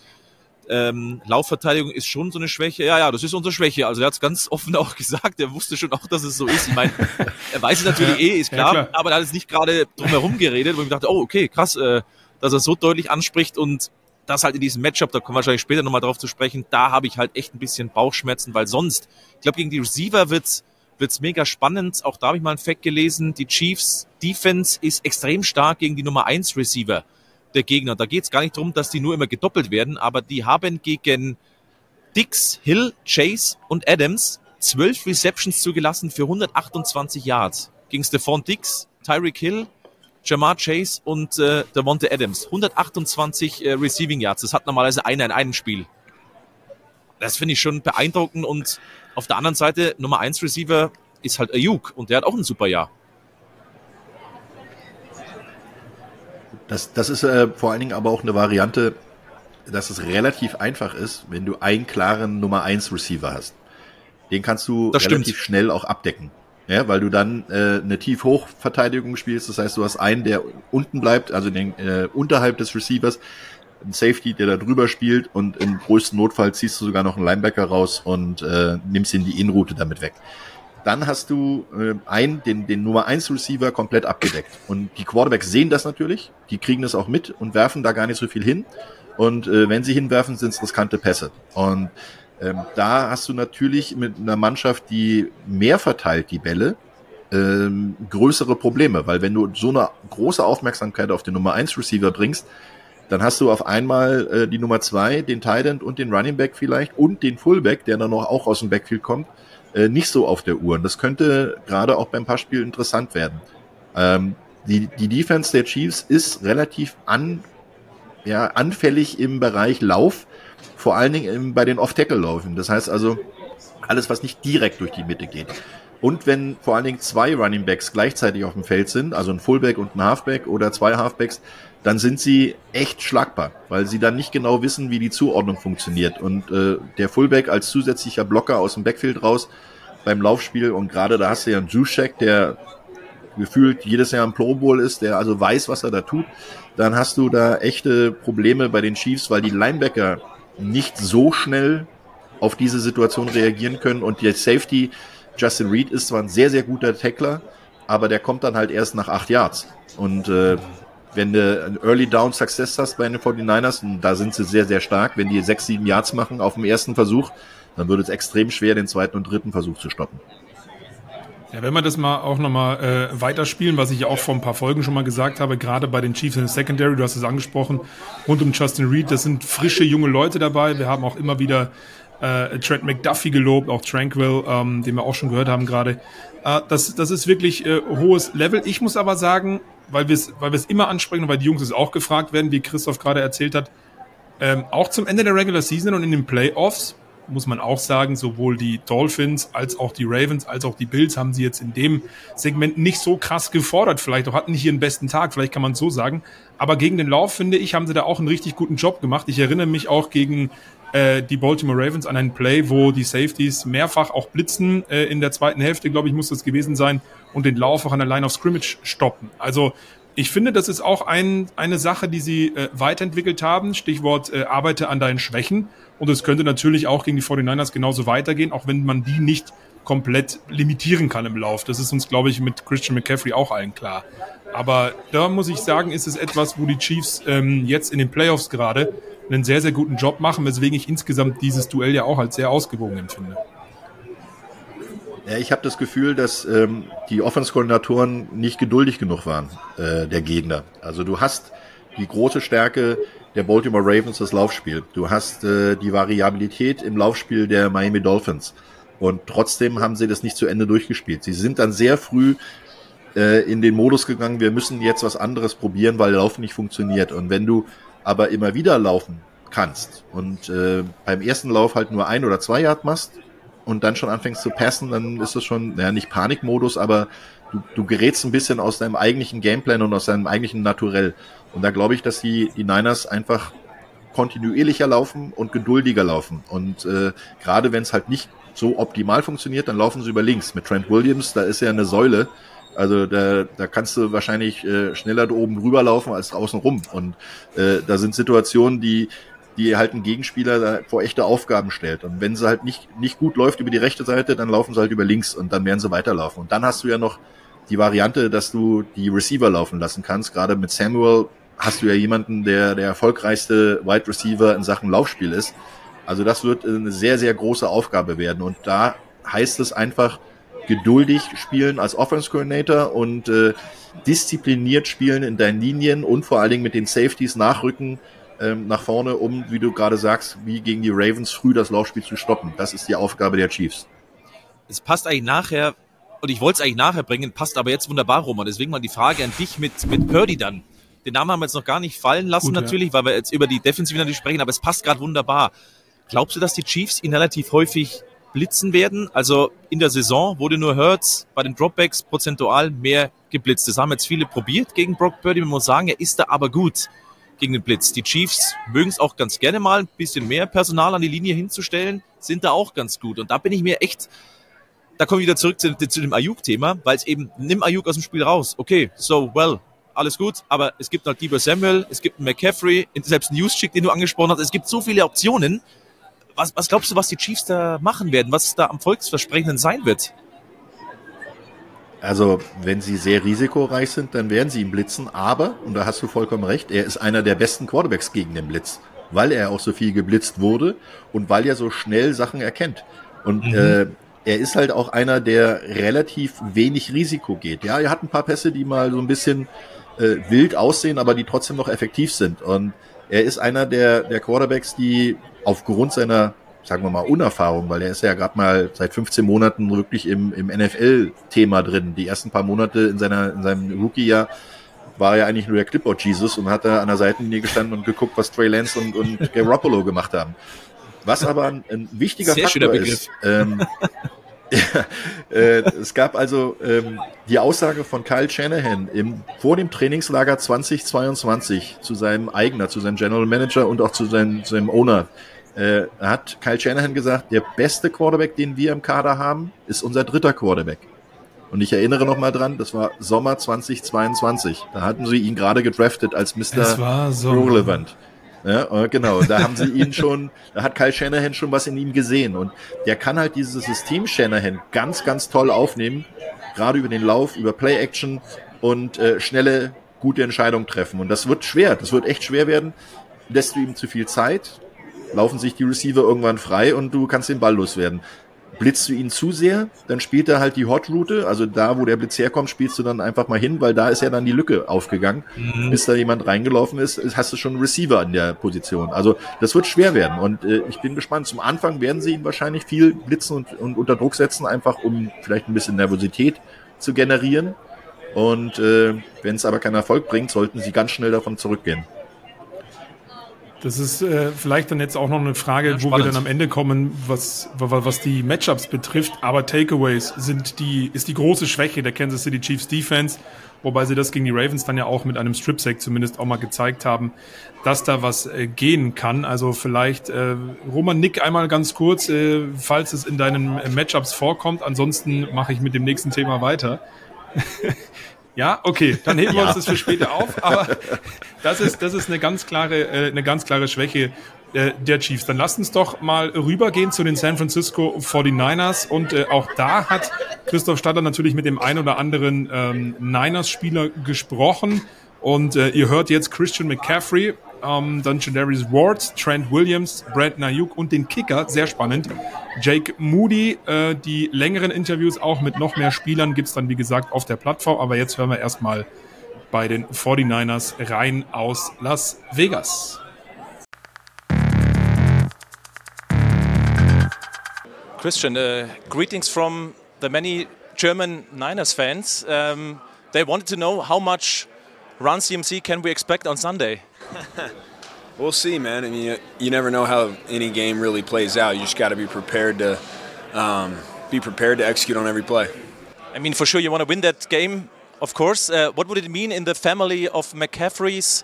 ähm, Laufverteidigung ist schon so eine Schwäche. Ja, ja, das ist unsere Schwäche. Also er hat es ganz *laughs* offen auch gesagt. Er wusste schon auch, dass es so ist. Ich meine, *laughs* er weiß es natürlich eh, ist klar, ja, klar. aber er hat es nicht gerade drumherum geredet, wo ich dachte, oh, okay, krass, äh, dass er so deutlich anspricht und das halt in diesem Matchup, da kommen wir wahrscheinlich später nochmal drauf zu sprechen, da habe ich halt echt ein bisschen Bauchschmerzen, weil sonst, ich glaube, gegen die Receiver wird's wird's mega spannend. Auch da habe ich mal ein Fact gelesen, die Chiefs Defense ist extrem stark gegen die Nummer 1 Receiver der Gegner. Da geht's gar nicht darum, dass die nur immer gedoppelt werden, aber die haben gegen Dix, Hill, Chase und Adams zwölf Receptions zugelassen für 128 Yards. Gegen Stephon Dix, Tyreek Hill, Jamar Chase und äh, Devonta Adams. 128 äh, Receiving Yards. Das hat normalerweise einer in einem Spiel. Das finde ich schon beeindruckend. Und auf der anderen Seite, Nummer 1 Receiver ist halt Ayuk und der hat auch ein super Jahr. Das, das ist äh, vor allen Dingen aber auch eine Variante, dass es relativ einfach ist, wenn du einen klaren Nummer 1 Receiver hast. Den kannst du das relativ stimmt. schnell auch abdecken. Ja, weil du dann äh, eine Tief-Hoch-Verteidigung spielst. Das heißt, du hast einen, der unten bleibt, also den, äh, unterhalb des Receivers, ein Safety, der da drüber spielt und im größten Notfall ziehst du sogar noch einen Linebacker raus und äh, nimmst ihn die Inroute damit weg. Dann hast du äh, einen, den, den Nummer 1 Receiver komplett abgedeckt. Und die Quarterbacks sehen das natürlich, die kriegen das auch mit und werfen da gar nicht so viel hin. Und äh, wenn sie hinwerfen, sind es riskante Pässe. Und ähm, da hast du natürlich mit einer Mannschaft, die mehr verteilt die Bälle, ähm, größere Probleme, weil wenn du so eine große Aufmerksamkeit auf den Nummer 1 Receiver bringst, dann hast du auf einmal äh, die Nummer 2, den Tight End und den Running Back vielleicht und den Fullback, der dann auch aus dem Backfield kommt, äh, nicht so auf der Uhr. Und das könnte gerade auch beim Passspiel interessant werden. Ähm, die, die Defense der Chiefs ist relativ an, ja, anfällig im Bereich Lauf, vor allen Dingen im, bei den Off-Tackle-Läufen. Das heißt also, alles, was nicht direkt durch die Mitte geht. Und wenn vor allen Dingen zwei Running Backs gleichzeitig auf dem Feld sind, also ein Fullback und ein Halfback oder zwei Halfbacks, dann sind sie echt schlagbar, weil sie dann nicht genau wissen, wie die Zuordnung funktioniert. Und äh, der Fullback als zusätzlicher Blocker aus dem Backfield raus beim Laufspiel und gerade da hast du ja einen Juszek, der gefühlt jedes Jahr im Pro Bowl ist, der also weiß, was er da tut, dann hast du da echte Probleme bei den Chiefs, weil die Linebacker nicht so schnell auf diese Situation reagieren können und der Safety Justin Reed ist zwar ein sehr, sehr guter Tackler, aber der kommt dann halt erst nach acht Yards. Und äh, wenn du einen Early Down Success hast bei den 49ers, und da sind sie sehr, sehr stark, wenn die sechs, sieben Yards machen auf dem ersten Versuch, dann wird es extrem schwer, den zweiten und dritten Versuch zu stoppen. Ja, wenn wir das mal auch nochmal äh, weiterspielen, was ich ja auch vor ein paar Folgen schon mal gesagt habe, gerade bei den Chiefs in der Secondary, du hast es angesprochen, rund um Justin Reed, das sind frische junge Leute dabei. Wir haben auch immer wieder äh, Trent McDuffie gelobt, auch Tranquil, ähm, den wir auch schon gehört haben gerade. Äh, das, das ist wirklich äh, hohes Level. Ich muss aber sagen, weil wir es weil wir es immer ansprechen und weil die Jungs es auch gefragt werden, wie Christoph gerade erzählt hat, ähm, auch zum Ende der Regular Season und in den Playoffs muss man auch sagen, sowohl die Dolphins als auch die Ravens als auch die Bills haben sie jetzt in dem Segment nicht so krass gefordert. Vielleicht auch hatten nicht ihren besten Tag, vielleicht kann man es so sagen. Aber gegen den Lauf, finde ich, haben sie da auch einen richtig guten Job gemacht. Ich erinnere mich auch gegen äh, die Baltimore Ravens an einen Play, wo die Safeties mehrfach auch blitzen. Äh, in der zweiten Hälfte, glaube ich, muss das gewesen sein und den Lauf auch an der Line of Scrimmage stoppen. Also ich finde, das ist auch ein, eine Sache, die sie äh, weiterentwickelt haben. Stichwort äh, arbeite an deinen Schwächen. Und es könnte natürlich auch gegen die 49ers genauso weitergehen, auch wenn man die nicht komplett limitieren kann im Lauf. Das ist uns, glaube ich, mit Christian McCaffrey auch allen klar. Aber da muss ich sagen, ist es etwas, wo die Chiefs ähm, jetzt in den Playoffs gerade einen sehr, sehr guten Job machen, weswegen ich insgesamt dieses Duell ja auch als sehr ausgewogen empfinde. Ja, ich habe das Gefühl, dass ähm, die Offense-Koordinatoren nicht geduldig genug waren, äh, der Gegner. Also du hast die große Stärke der Baltimore Ravens, das Laufspiel. Du hast äh, die Variabilität im Laufspiel der Miami Dolphins. Und trotzdem haben sie das nicht zu Ende durchgespielt. Sie sind dann sehr früh äh, in den Modus gegangen, wir müssen jetzt was anderes probieren, weil Laufen nicht funktioniert. Und wenn du aber immer wieder laufen kannst und äh, beim ersten Lauf halt nur ein oder zwei Yard machst und dann schon anfängst zu passen, dann ist das schon, naja, nicht Panikmodus, aber du, du gerätst ein bisschen aus deinem eigentlichen Gameplan und aus deinem eigentlichen Naturell. Und da glaube ich, dass die, die Niners einfach kontinuierlicher laufen und geduldiger laufen. Und äh, gerade wenn es halt nicht so optimal funktioniert, dann laufen sie über links. Mit Trent Williams, da ist ja eine Säule. Also da, da kannst du wahrscheinlich äh, schneller da oben drüber laufen als draußen rum. Und äh, da sind Situationen, die, die halt ein Gegenspieler da vor echte Aufgaben stellt. Und wenn sie halt nicht, nicht gut läuft über die rechte Seite, dann laufen sie halt über links und dann werden sie weiterlaufen. Und dann hast du ja noch die Variante, dass du die Receiver laufen lassen kannst. Gerade mit Samuel hast du ja jemanden, der der erfolgreichste Wide Receiver in Sachen Laufspiel ist. Also das wird eine sehr, sehr große Aufgabe werden. Und da heißt es einfach, geduldig spielen als Offense Coordinator und äh, diszipliniert spielen in deinen Linien und vor allen Dingen mit den Safeties nachrücken ähm, nach vorne, um, wie du gerade sagst, wie gegen die Ravens früh das Laufspiel zu stoppen. Das ist die Aufgabe der Chiefs. Es passt eigentlich nachher, und ich wollte es eigentlich nachher bringen, passt aber jetzt wunderbar, Roman. Deswegen mal die Frage an dich mit, mit Purdy dann. Den Namen haben wir jetzt noch gar nicht fallen lassen, Gut, natürlich, ja. weil wir jetzt über die Defensive natürlich sprechen, aber es passt gerade wunderbar. Glaubst du, dass die Chiefs ihn relativ häufig blitzen werden? Also in der Saison wurde nur Hurts bei den Dropbacks prozentual mehr geblitzt. Das haben jetzt viele probiert gegen Brock Purdy. Man muss sagen, er ist da aber gut gegen den Blitz. Die Chiefs mögen es auch ganz gerne mal, ein bisschen mehr Personal an die Linie hinzustellen, sind da auch ganz gut. Und da bin ich mir echt, da komme ich wieder zurück zu, zu dem Ayuk-Thema, weil es eben, nimm Ayuk aus dem Spiel raus. Okay, so, well, alles gut, aber es gibt halt Debo Samuel, es gibt McCaffrey, selbst Newschick, den du angesprochen hast. Es gibt so viele Optionen. Was, was glaubst du, was die Chiefs da machen werden, was da am volksversprechenden sein wird? Also, wenn sie sehr risikoreich sind, dann werden sie ihn blitzen. Aber, und da hast du vollkommen recht, er ist einer der besten Quarterbacks gegen den Blitz, weil er auch so viel geblitzt wurde und weil er so schnell Sachen erkennt. Und mhm. äh, er ist halt auch einer, der relativ wenig Risiko geht. Ja, er hat ein paar Pässe, die mal so ein bisschen äh, wild aussehen, aber die trotzdem noch effektiv sind. Und er ist einer der, der Quarterbacks, die aufgrund seiner sagen wir mal, Unerfahrung, weil er ist ja gerade mal seit 15 Monaten wirklich im, im NFL-Thema drin. Die ersten paar Monate in, seiner, in seinem Rookie-Jahr war er eigentlich nur der Clipboard Jesus und hat da an der Seitenlinie gestanden und geguckt, was Trey Lance und, und Garoppolo gemacht haben. Was aber ein, ein wichtiger Sehr Faktor ist, ähm, ja, äh, es gab also ähm, die Aussage von Kyle Shanahan im, vor dem Trainingslager 2022 zu seinem Eigner, zu seinem General Manager und auch zu seinem, zu seinem Owner äh, hat Kyle Shanahan gesagt, der beste Quarterback, den wir im Kader haben, ist unser dritter Quarterback. Und ich erinnere noch mal dran, das war Sommer 2022. Da hatten sie ihn gerade gedraftet als Mr. So. Relevant. Ja, genau, da haben sie ihn schon, da hat Kyle Shanahan schon was in ihm gesehen. Und der kann halt dieses System Shanahan ganz, ganz toll aufnehmen. Gerade über den Lauf, über Play-Action und äh, schnelle, gute Entscheidungen treffen. Und das wird schwer, das wird echt schwer werden. Lässt du ihm zu viel Zeit, laufen sich die Receiver irgendwann frei und du kannst den Ball loswerden. Blitzt du ihn zu sehr, dann spielt er halt die Hot-Route, also da, wo der Blitz herkommt, spielst du dann einfach mal hin, weil da ist ja dann die Lücke aufgegangen. Mhm. Bis da jemand reingelaufen ist, hast du schon einen Receiver in der Position. Also das wird schwer werden und äh, ich bin gespannt. Zum Anfang werden sie ihn wahrscheinlich viel blitzen und, und unter Druck setzen, einfach um vielleicht ein bisschen Nervosität zu generieren. Und äh, wenn es aber keinen Erfolg bringt, sollten sie ganz schnell davon zurückgehen. Das ist äh, vielleicht dann jetzt auch noch eine Frage, ja, wo wir dann am Ende kommen, was, was die Matchups betrifft. Aber Takeaways sind die, ist die große Schwäche der Kansas City Chiefs Defense, wobei sie das gegen die Ravens dann ja auch mit einem Strip-Sack zumindest auch mal gezeigt haben, dass da was äh, gehen kann. Also vielleicht, äh, Roman Nick einmal ganz kurz, äh, falls es in deinen äh, Matchups vorkommt. Ansonsten mache ich mit dem nächsten Thema weiter. *laughs* Ja, okay, dann heben wir ja. uns das für später auf. Aber *laughs* das ist, das ist eine ganz klare, äh, eine ganz klare Schwäche äh, der Chiefs. Dann lasst uns doch mal rübergehen zu den San Francisco 49ers. Und äh, auch da hat Christoph Stadler natürlich mit dem ein oder anderen ähm, Niners-Spieler gesprochen. Und äh, ihr hört jetzt Christian McCaffrey, ähm, dann Jadarius Ward, Trent Williams, Brad Nayuk und den Kicker, sehr spannend, Jake Moody. Äh, die längeren Interviews auch mit noch mehr Spielern gibt's dann, wie gesagt, auf der Plattform. Aber jetzt hören wir erstmal bei den 49ers rein aus Las Vegas. Christian, uh, greetings from the many German Niners fans. Um, they wanted to know how much Run CMC can we expect on Sunday? *laughs* we'll see, man. I mean, you, you, never know how any game really plays out. You just got to be prepared to um, be prepared to execute on every play. I mean, for sure, you want to win that game, of course. Uh, what would it mean in the family of McCaffrey's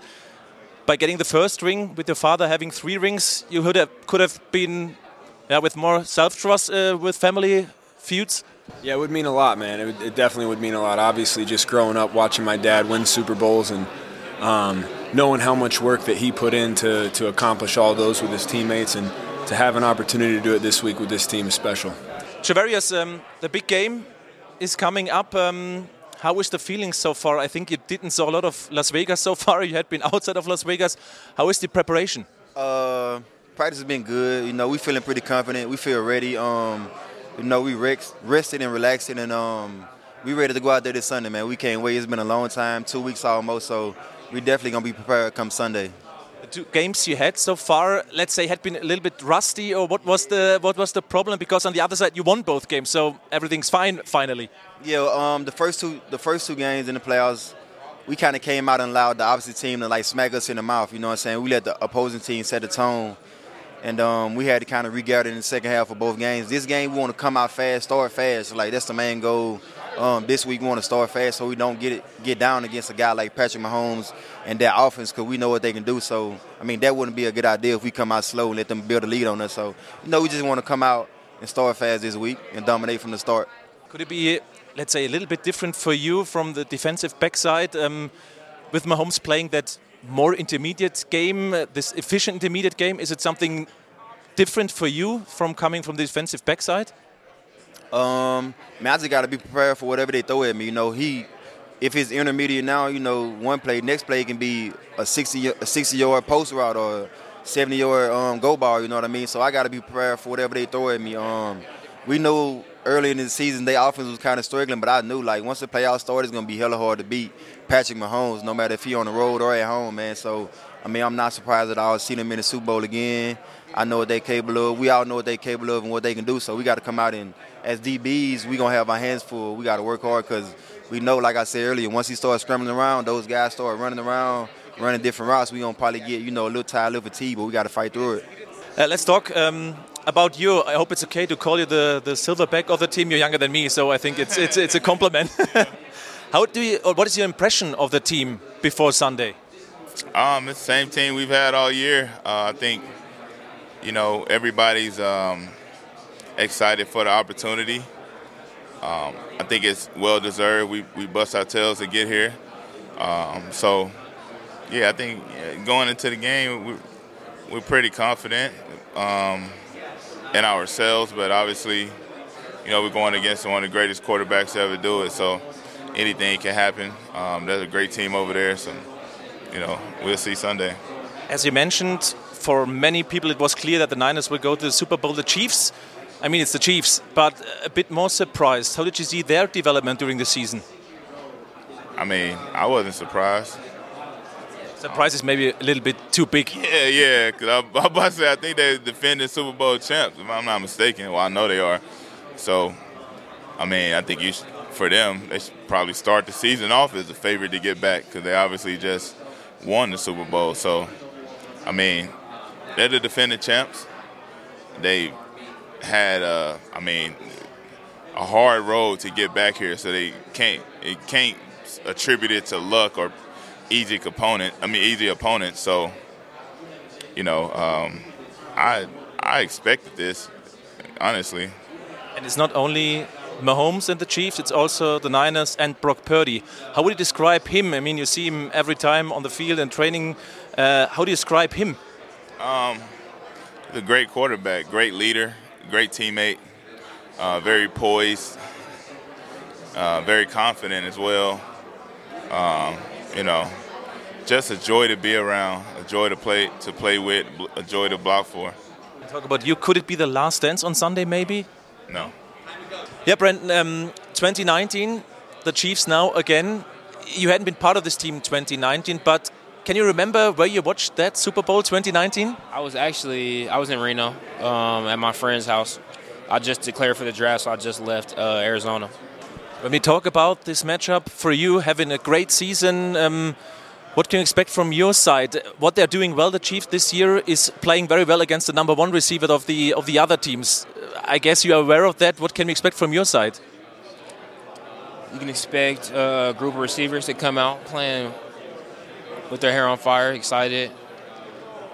by getting the first ring with your father having three rings? You could have, could have been yeah, with more self trust uh, with family feuds. Yeah, it would mean a lot, man. It, would, it, definitely would mean a lot. Obviously, just growing up watching my dad win Super Bowls and um, knowing how much work that he put in to, to accomplish all those with his teammates and to have an opportunity to do it this week with this team is special. Javarius, um, the big game is coming up. Um, how is the feeling so far? I think you didn't saw a lot of Las Vegas so far. *laughs* You had been outside of Las Vegas. How is the preparation? Uh, practice has been good. You know, we feeling pretty confident. We feel ready. Um, you know, we rest, rested and relaxing, and um, we ready to go out there this Sunday, man. We can't wait. It's been a long time, two weeks almost, so we definitely gonna be prepared come Sunday. The two games you had so far, let's say, had been a little bit rusty, or what was the what was the problem? Because on the other side, you won both games, so everything's fine finally. Yeah, um, the first two the first two games in the playoffs, we kind of came out and allowed the opposite team to like smack us in the mouth. You know what I'm saying? We let the opposing team set the tone, and um, we had to kind of regather in the second half of both games. This game, we want to come out fast, start fast. Like that's the main goal. Um, this week, we want to start fast so we don't get it get down against a guy like Patrick Mahomes and that offense because we know what they can do. So I mean, that wouldn't be a good idea if we come out slow and let them build a lead on us. So you know, we just want to come out and start fast this week and dominate from the start. Could it be, let's say, a little bit different for you from the defensive backside um, with Mahomes playing that more intermediate game, uh, this efficient intermediate game? Is it something different for you from coming from the defensive backside? Um, man, I just got to be prepared for whatever they throw at me. You know, he, if it's intermediate now, you know, one play, next play can be a 60, a 60 yard post route or 70 yard um, go ball. You know what I mean? So I got to be prepared for whatever they throw at me. Um, we know early in the season their offense was kind of struggling, but I knew like once the playoffs started, it's gonna be hella hard to beat Patrick Mahomes, no matter if he on the road or at home, man. So I mean, I'm not surprised at all. See them in the Super Bowl again. I know what they're capable of. We all know what they're capable of and what they can do. So we got to come out and, as DBs, we gonna have our hands full. We got to work hard because we know, like I said earlier, once he starts scrambling around, those guys start running around, running different routes. We gonna probably get you know a little tired, a little fatigued, but we got to fight through it. Uh, let's talk um, about you. I hope it's okay to call you the, the silverback of the team. You're younger than me, so I think it's it's it's a compliment. *laughs* How do you? Or what is your impression of the team before Sunday? Um, it's the same team we've had all year. Uh, I think, you know, everybody's um, excited for the opportunity. Um, I think it's well deserved. We we bust our tails to get here. Um, so, yeah, I think going into the game, we, we're pretty confident um, in ourselves. But obviously, you know, we're going against one of the greatest quarterbacks to ever do it. So anything can happen. Um, there's a great team over there. So you know, we'll see Sunday. As you mentioned, for many people it was clear that the Niners will go to the Super Bowl. The Chiefs, I mean, it's the Chiefs, but a bit more surprised. How did you see their development during the season? I mean, I wasn't surprised. Surprise is maybe a little bit too big. Yeah, yeah. Cause I, *laughs* I'm about to say I think they're defending Super Bowl champs. If I'm not mistaken, well, I know they are. So, I mean, I think you should, for them, they should probably start the season off as a favorite to get back because they obviously just won the Super Bowl. So, I mean, they're the defending champs. They had, uh, I mean, a hard road to get back here, so they can't it can't attribute it to luck or easy opponent. I mean, easy opponent. So, you know, um, I I expected this, honestly. And it's not only Mahomes and the Chiefs, it's also the Niners and Brock Purdy. How would you describe him? I mean, you see him every time on the field and training. Uh, how do you describe him? Um, the great quarterback, great leader, great teammate, uh, very poised, uh, very confident as well. Um, you know, just a joy to be around, a joy to play to play with, a joy to block for. Talk about you. Could it be the last dance on Sunday, maybe? No. Yeah, Brendan, um, 2019, the Chiefs now again. You hadn't been part of this team in 2019, but can you remember where you watched that Super Bowl 2019? I was actually I was in Reno um, at my friend's house. I just declared for the draft, so I just left uh, Arizona. When we talk about this matchup, for you having a great season, um, what can you expect from your side? What they're doing well, the Chiefs this year, is playing very well against the number one receiver of the of the other teams. I guess you are aware of that. What can we expect from your side? You can expect a group of receivers to come out playing with their hair on fire, excited,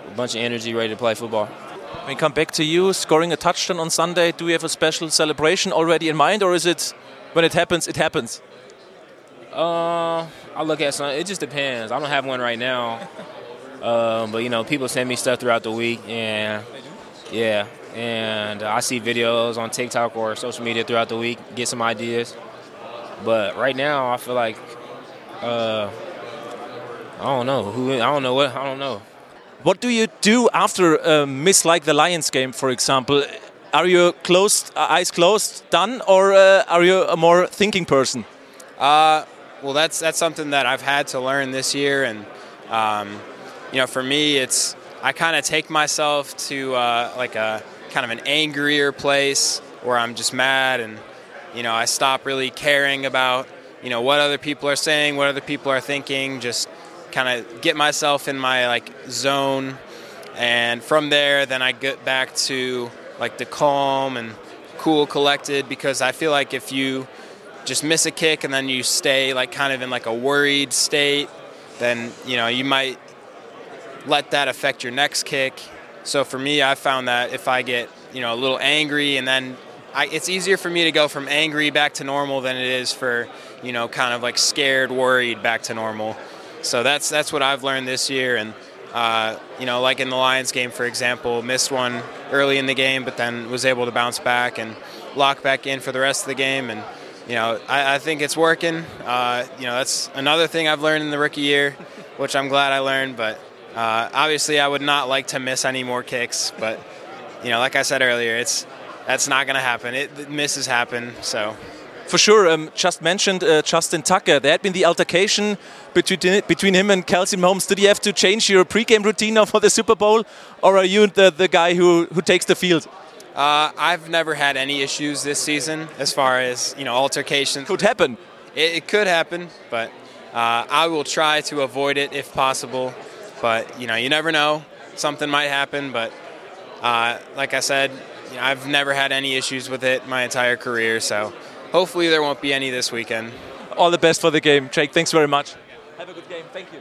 a bunch of energy, ready to play football. When we come back to you, scoring a touchdown on Sunday, do you have a special celebration already in mind, or is it when it happens, it happens? Uh, I look at some. It just depends. I don't have one right now, uh, *laughs* but you know, people send me stuff throughout the week, and yeah, and I see videos on TikTok or social media throughout the week, get some ideas. But right now, I feel like uh, I don't know who. I don't know what. I don't know. What do you do after a miss like the Lions game, for example? Are you closed, uh, eyes closed, done, or uh, are you a more thinking person? Uh, well, that's that's something that I've had to learn this year, and um, you know, for me, it's I kind of take myself to uh, like a kind of an angrier place where I'm just mad, and you know, I stop really caring about you know what other people are saying, what other people are thinking, just kind of get myself in my like zone, and from there, then I get back to like the calm and cool, collected. Because I feel like if you just miss a kick and then you stay like kind of in like a worried state, then you know you might let that affect your next kick. So for me, I found that if I get you know a little angry and then I, it's easier for me to go from angry back to normal than it is for you know kind of like scared, worried back to normal. So that's that's what I've learned this year, and uh, you know, like in the Lions game, for example, missed one early in the game, but then was able to bounce back and lock back in for the rest of the game. And you know, I, I think it's working. Uh, you know, that's another thing I've learned in the rookie year, which I'm glad I learned. But uh, obviously, I would not like to miss any more kicks. But you know, like I said earlier, it's that's not going to happen. It misses happen, so for sure. Um, just mentioned uh, Justin Tucker. There had been the altercation between between him and Kelsey Mahomes. Did you have to change your pregame routine now for the Super Bowl, or are you the, the guy who, who takes the field? Uh, I've never had any issues this season as far as you know altercations. Could happen. It, it could happen, but uh, I will try to avoid it if possible. But you know, you never know. Something might happen, but uh, like I said, you know, I've never had any issues with it my entire career. So hopefully there won't be any this weekend. All the best for the game, Jake. Thanks very much. Have a good game. Thank you.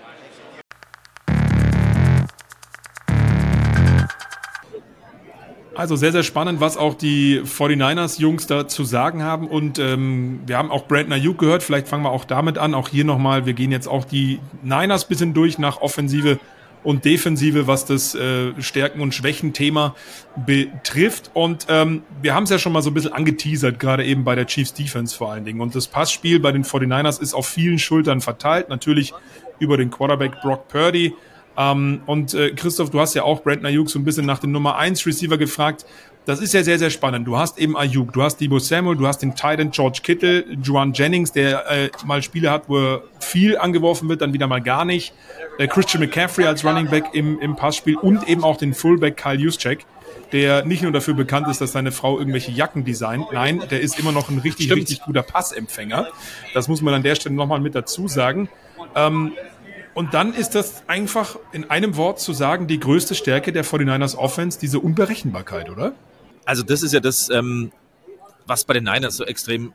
Also sehr, sehr spannend, was auch die 49ers-Jungs da zu sagen haben. Und ähm, wir haben auch Brandon Ayuk gehört. Vielleicht fangen wir auch damit an. Auch hier nochmal, wir gehen jetzt auch die Niners bisschen durch nach Offensive und Defensive, was das äh, Stärken- und Schwächen-Thema betrifft. Und ähm, wir haben es ja schon mal so ein bisschen angeteasert, gerade eben bei der Chiefs Defense vor allen Dingen. Und das Passspiel bei den 49ers ist auf vielen Schultern verteilt, natürlich über den Quarterback Brock Purdy. Ähm, und äh, Christoph, du hast ja auch Brandon Ayuk so ein bisschen nach dem Nummer 1 Receiver gefragt das ist ja sehr, sehr spannend. Du hast eben Ayuk, du hast Debo Samuel, du hast den Titan George Kittle, Juan Jennings, der äh, mal Spiele hat, wo er viel angeworfen wird, dann wieder mal gar nicht. Äh, Christian McCaffrey als Running Back im, im Passspiel und eben auch den Fullback Kyle Juszczyk, der nicht nur dafür bekannt ist, dass seine Frau irgendwelche Jacken designt. Nein, der ist immer noch ein richtig, Stimmt. richtig guter Passempfänger. Das muss man an der Stelle nochmal mit dazu sagen. Ähm, und dann ist das einfach in einem Wort zu sagen, die größte Stärke der 49ers Offense, diese Unberechenbarkeit, oder? Also das ist ja das, ähm, was bei den Niners so extrem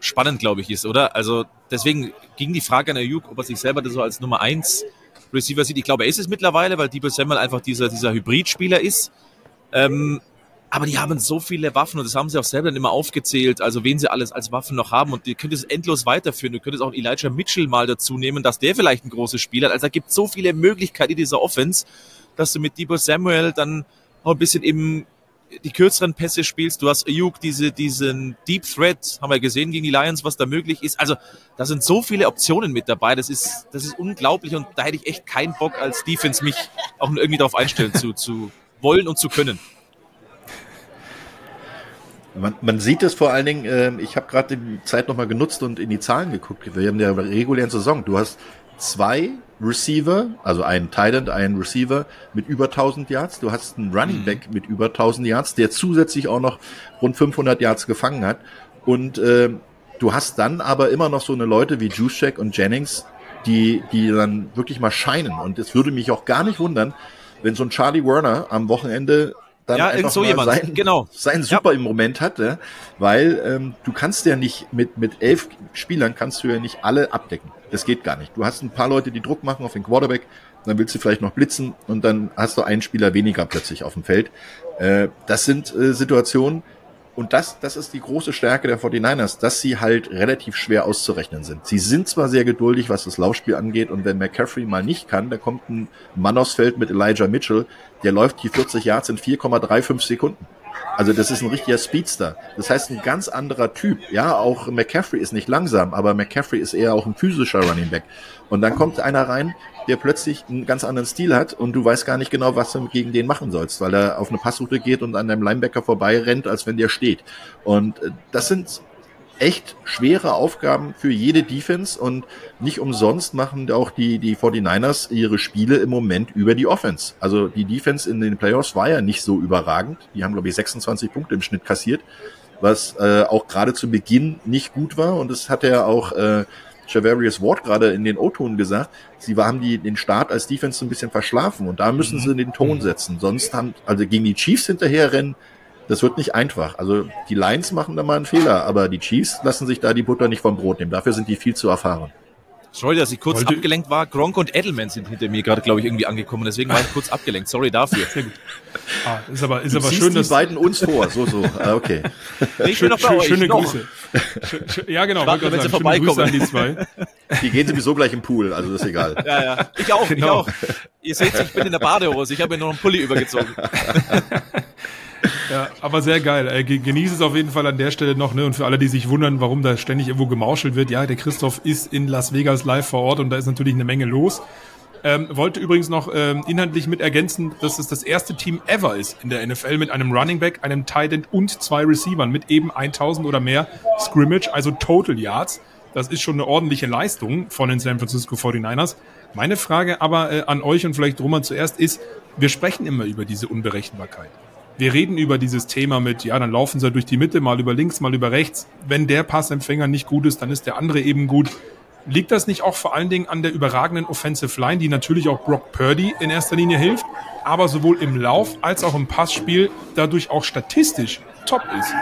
spannend, glaube ich, ist, oder? Also deswegen ging die Frage an Ayuk, ob er sich selber das so als Nummer 1 Receiver sieht. Ich glaube, er ist es mittlerweile, weil Debo Samuel einfach dieser, dieser Hybridspieler ist. Ähm, aber die haben so viele Waffen und das haben sie auch selber dann immer aufgezählt, also wen sie alles als Waffen noch haben und ihr könnt es endlos weiterführen. Du könntest auch Elijah Mitchell mal dazu nehmen, dass der vielleicht ein großes Spieler hat. Also da gibt so viele Möglichkeiten in dieser Offense, dass du mit Debo Samuel dann auch ein bisschen eben die kürzeren Pässe spielst. Du hast Ayuk, diese, diesen Deep Threat, haben wir gesehen gegen die Lions, was da möglich ist. Also da sind so viele Optionen mit dabei. Das ist, das ist unglaublich und da hätte ich echt keinen Bock als Defense mich auch irgendwie darauf einstellen zu, zu wollen und zu können. Man, man sieht es vor allen Dingen, äh, ich habe gerade die Zeit nochmal genutzt und in die Zahlen geguckt. Wir haben ja regulären Saison. Du hast zwei Receiver, also einen Tight End, einen Receiver mit über 1000 Yards. Du hast einen Running Back mhm. mit über 1000 Yards, der zusätzlich auch noch rund 500 Yards gefangen hat. Und äh, du hast dann aber immer noch so eine Leute wie Juszczyk und Jennings, die, die dann wirklich mal scheinen. Und es würde mich auch gar nicht wundern, wenn so ein Charlie Werner am Wochenende dann ja, einfach so mal jemand. Sein, genau. sein Super ja. im Moment hat, ja? weil ähm, du kannst ja nicht mit mit elf Spielern kannst du ja nicht alle abdecken. Das geht gar nicht. Du hast ein paar Leute, die Druck machen auf den Quarterback, dann willst du vielleicht noch blitzen und dann hast du einen Spieler weniger plötzlich auf dem Feld. Äh, das sind äh, Situationen, und das, das ist die große Stärke der 49ers, dass sie halt relativ schwer auszurechnen sind. Sie sind zwar sehr geduldig, was das Laufspiel angeht, und wenn McCaffrey mal nicht kann, da kommt ein Mann aufs Feld mit Elijah Mitchell, der läuft die 40 Yards in 4,35 Sekunden. Also das ist ein richtiger Speedster. Das heißt, ein ganz anderer Typ. Ja, auch McCaffrey ist nicht langsam, aber McCaffrey ist eher auch ein physischer Running Back. Und dann kommt einer rein, der plötzlich einen ganz anderen Stil hat und du weißt gar nicht genau, was du gegen den machen sollst, weil er auf eine Passroute geht und an deinem Linebacker vorbei rennt, als wenn der steht. Und äh, das sind echt schwere Aufgaben für jede Defense und nicht umsonst machen auch die, die 49ers ihre Spiele im Moment über die Offense. Also die Defense in den Playoffs war ja nicht so überragend. Die haben, glaube ich, 26 Punkte im Schnitt kassiert, was äh, auch gerade zu Beginn nicht gut war und das hat ja auch äh, Javarius Ward gerade in den O-Ton gesagt, sie haben die, den Start als Defense so ein bisschen verschlafen und da müssen sie den Ton setzen. Sonst haben, also gegen die Chiefs hinterherrennen, das wird nicht einfach. Also die Lions machen da mal einen Fehler, aber die Chiefs lassen sich da die Butter nicht vom Brot nehmen. Dafür sind die viel zu erfahren. Sorry, dass ich kurz Wollte abgelenkt war. Gronk und Edelman sind hinter mir gerade, glaube ich, irgendwie angekommen. Deswegen war ich kurz abgelenkt. Sorry dafür. Sehr gut. Ah, ist aber, ist du aber schön, dass die beiden uns vor. So, so. *laughs* Ah, okay. Ich bin noch bei euch. Schöne noch. Grüße. ja, genau. Warte, wenn sie vorbeikommen. An die, zwei. die gehen sowieso gleich im Pool, also ist egal. Ja, ja. Ich auch, genau. ich auch. Ihr seht, ich bin in der Badehose. Ich habe mir noch einen Pulli übergezogen. *laughs* *laughs* Ja, aber sehr geil. Genieße es auf jeden Fall an der Stelle noch. Ne? Und für alle, die sich wundern, warum da ständig irgendwo gemauschelt wird, ja, der Christoph ist in Las Vegas live vor Ort und da ist natürlich eine Menge los. Ähm, wollte übrigens noch ähm, inhaltlich mit ergänzen, dass es das erste Team ever ist in der NFL mit einem Running Back, einem Tight End und zwei Receivern mit eben 1000 oder mehr Scrimmage, also Total Yards. Das ist schon eine ordentliche Leistung von den San Francisco 49ers. Meine Frage aber äh, an euch und vielleicht Roman zuerst ist, wir sprechen immer über diese Unberechenbarkeit wir reden über dieses Thema mit, ja, dann laufen sie durch die Mitte, mal über links, mal über rechts. Wenn der Passempfänger nicht gut ist, dann ist der andere eben gut. Liegt das nicht auch vor allen Dingen an der überragenden Offensive Line, die natürlich auch Brock Purdy in erster Linie hilft, aber sowohl im Lauf als auch im Passspiel dadurch auch statistisch top ist?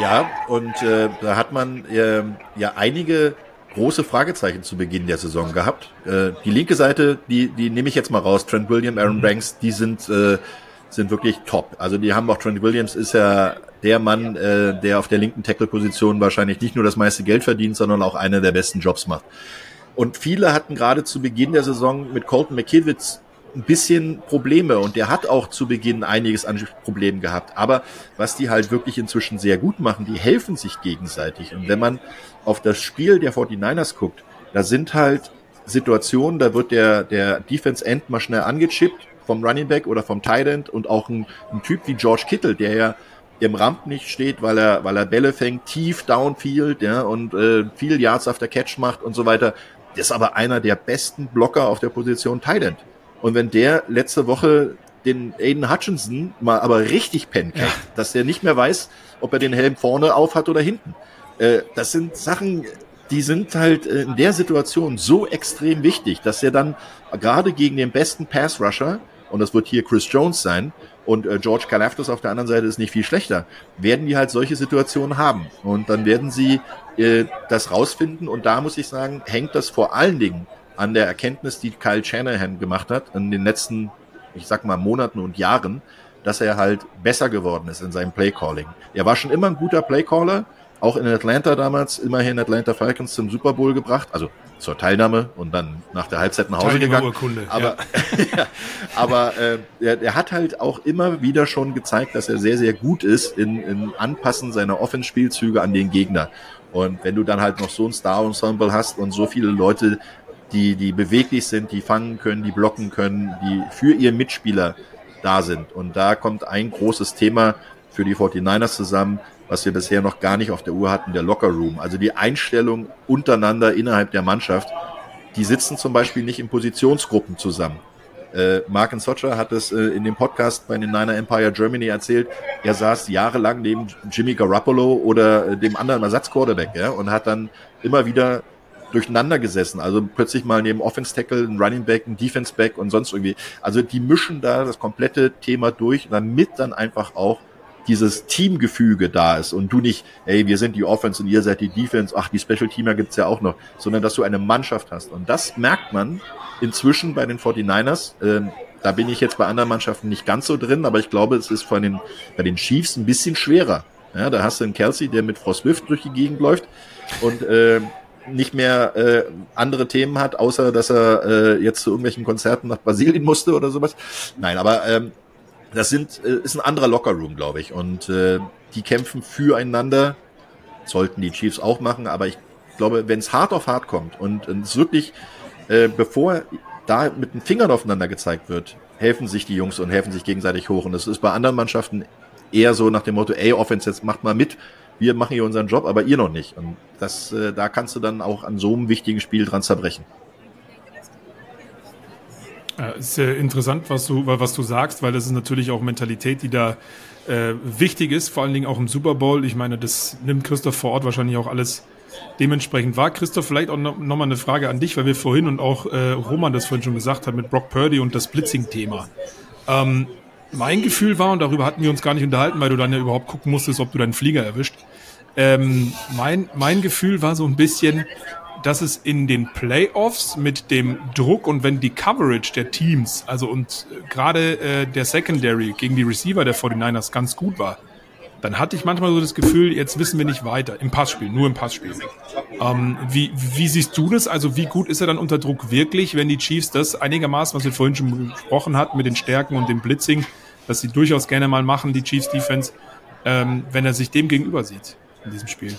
Ja, und äh, da hat man äh, ja einige große Fragezeichen zu Beginn der Saison gehabt. Äh, die linke Seite, die, die nehme ich jetzt mal raus. Trent William, Aaron mhm. Banks, die sind äh, sind wirklich top. Also die haben auch Trent Williams ist ja der Mann, äh, der auf der linken Tackle-Position wahrscheinlich nicht nur das meiste Geld verdient, sondern auch einer der besten Jobs macht. Und viele hatten gerade zu Beginn der Saison mit Colton McKivitz ein bisschen Probleme und der hat auch zu Beginn einiges an Problemen gehabt. Aber was die halt wirklich inzwischen sehr gut machen, die helfen sich gegenseitig. Und wenn man auf das Spiel der 49ers guckt, da sind halt Situationen, da wird der, der Defense End mal schnell angechippt vom Running Back oder vom Tight End und auch ein, ein Typ wie George Kittle, der ja im Ramp nicht steht, weil er, weil er Bälle fängt, tief downfield, ja, und äh, viel Yards after Catch macht und so weiter. Der ist aber einer der besten Blocker auf der Position Tight End. Und wenn der letzte Woche den Aiden Hutchinson mal aber richtig pennen ja. dass der nicht mehr weiß, ob er den Helm vorne auf hat oder hinten. Äh, das sind Sachen, die sind halt äh, in der Situation so extrem wichtig, dass er dann gerade gegen den besten Pass Rusher und das wird hier Chris Jones sein, und äh, George Kalafdis auf der anderen Seite ist nicht viel schlechter, werden die halt solche Situationen haben. Und dann werden sie äh, das rausfinden. Und da muss ich sagen, hängt das vor allen Dingen an der Erkenntnis, die Kyle Shanahan gemacht hat in den letzten, ich sag mal, Monaten und Jahren, dass er halt besser geworden ist in seinem Playcalling. Er war schon immer ein guter Playcaller, auch in Atlanta damals, immerhin Atlanta Falcons zum Super Bowl gebracht, also zur Teilnahme und dann nach der Halbzeit nach Hause gegangen. Aber, *laughs* ja. aber äh, er, er, hat halt auch immer wieder schon gezeigt, dass er sehr, sehr gut ist in, in Anpassen seiner Offenspielzüge an den Gegner. Und wenn du dann halt noch so ein Star-Ensemble hast und so viele Leute, die, die beweglich sind, die fangen können, die blocken können, die für ihr Mitspieler da sind. Und da kommt ein großes Thema für die 49ers zusammen, was wir bisher noch gar nicht auf der Uhr hatten, der Locker Room. Also die Einstellung untereinander innerhalb der Mannschaft. Die sitzen zum Beispiel nicht in Positionsgruppen zusammen. Äh, Mark Socher hat es äh, in dem Podcast bei den Niner Empire Germany erzählt. Er saß jahrelang neben Jimmy Garoppolo oder äh, dem anderen Ersatzquarterback ja, und hat dann immer wieder durcheinander gesessen. Also plötzlich mal neben Offense Tackle, ein Running Back, ein Defense Back und sonst irgendwie. Also die mischen da das komplette Thema durch, damit dann einfach auch dieses Teamgefüge da ist und du nicht, hey, wir sind die Offense und ihr seid die Defense, ach, die Special Teamer gibt's ja auch noch, sondern dass du eine Mannschaft hast. Und das merkt man inzwischen bei den 49ers. Ähm, da bin ich jetzt bei anderen Mannschaften nicht ganz so drin, aber ich glaube, es ist von den, bei den Chiefs ein bisschen schwerer. Ja, da hast du einen Kelsey, der mit Frau Swift durch die Gegend läuft und äh, nicht mehr äh, andere Themen hat, außer dass er äh, jetzt zu irgendwelchen Konzerten nach Brasilien musste oder sowas. Nein, aber ähm, das sind, äh, ist ein anderer Lockerroom, glaube ich. Und äh, die kämpfen füreinander. Sollten die Chiefs auch machen, aber ich glaube, wenn es hart auf hart kommt und es wirklich, äh, bevor da mit den Fingern aufeinander gezeigt wird, helfen sich die Jungs und helfen sich gegenseitig hoch. Und das ist bei anderen Mannschaften eher so nach dem Motto, ey, Offense, jetzt macht mal mit, wir machen hier unseren Job, aber ihr noch nicht. Und das, äh, da kannst du dann auch an so einem wichtigen Spiel dran zerbrechen. Ja, ist äh, interessant, was du, was du sagst, weil das ist natürlich auch Mentalität, die da äh, wichtig ist, vor allen Dingen auch im Super Bowl. Ich meine, das nimmt Christoph vor Ort wahrscheinlich auch alles dementsprechend wahr. Christoph, vielleicht auch noch, noch eine Frage an dich, weil wir vorhin und auch äh, Roman das vorhin schon gesagt hat mit Brock Purdy und das Blitzing-Thema. Ähm, mein Gefühl war, und darüber hatten wir uns gar nicht unterhalten, weil du dann ja überhaupt gucken musstest, ob du deinen Flieger erwischt. Ähm, mein, mein Gefühl war so ein bisschen, dass es in den Playoffs mit dem Druck und wenn die Coverage der Teams, also und äh, gerade äh, der Secondary gegen die Receiver der 49ers ganz gut war, dann hatte ich manchmal so das Gefühl, jetzt wissen wir nicht weiter. Im Passspiel, nur im Passspiel. Ähm, wie, wie siehst du das? Also wie gut ist er dann unter Druck wirklich, wenn die Chiefs das einigermaßen, was wir vorhin schon besprochen hatten, mit den Stärken und dem Blitzing, dass sie durchaus gerne mal machen, die Chiefs Defense, ähm, wenn er sich dem gegenüber sieht in diesem Spiel?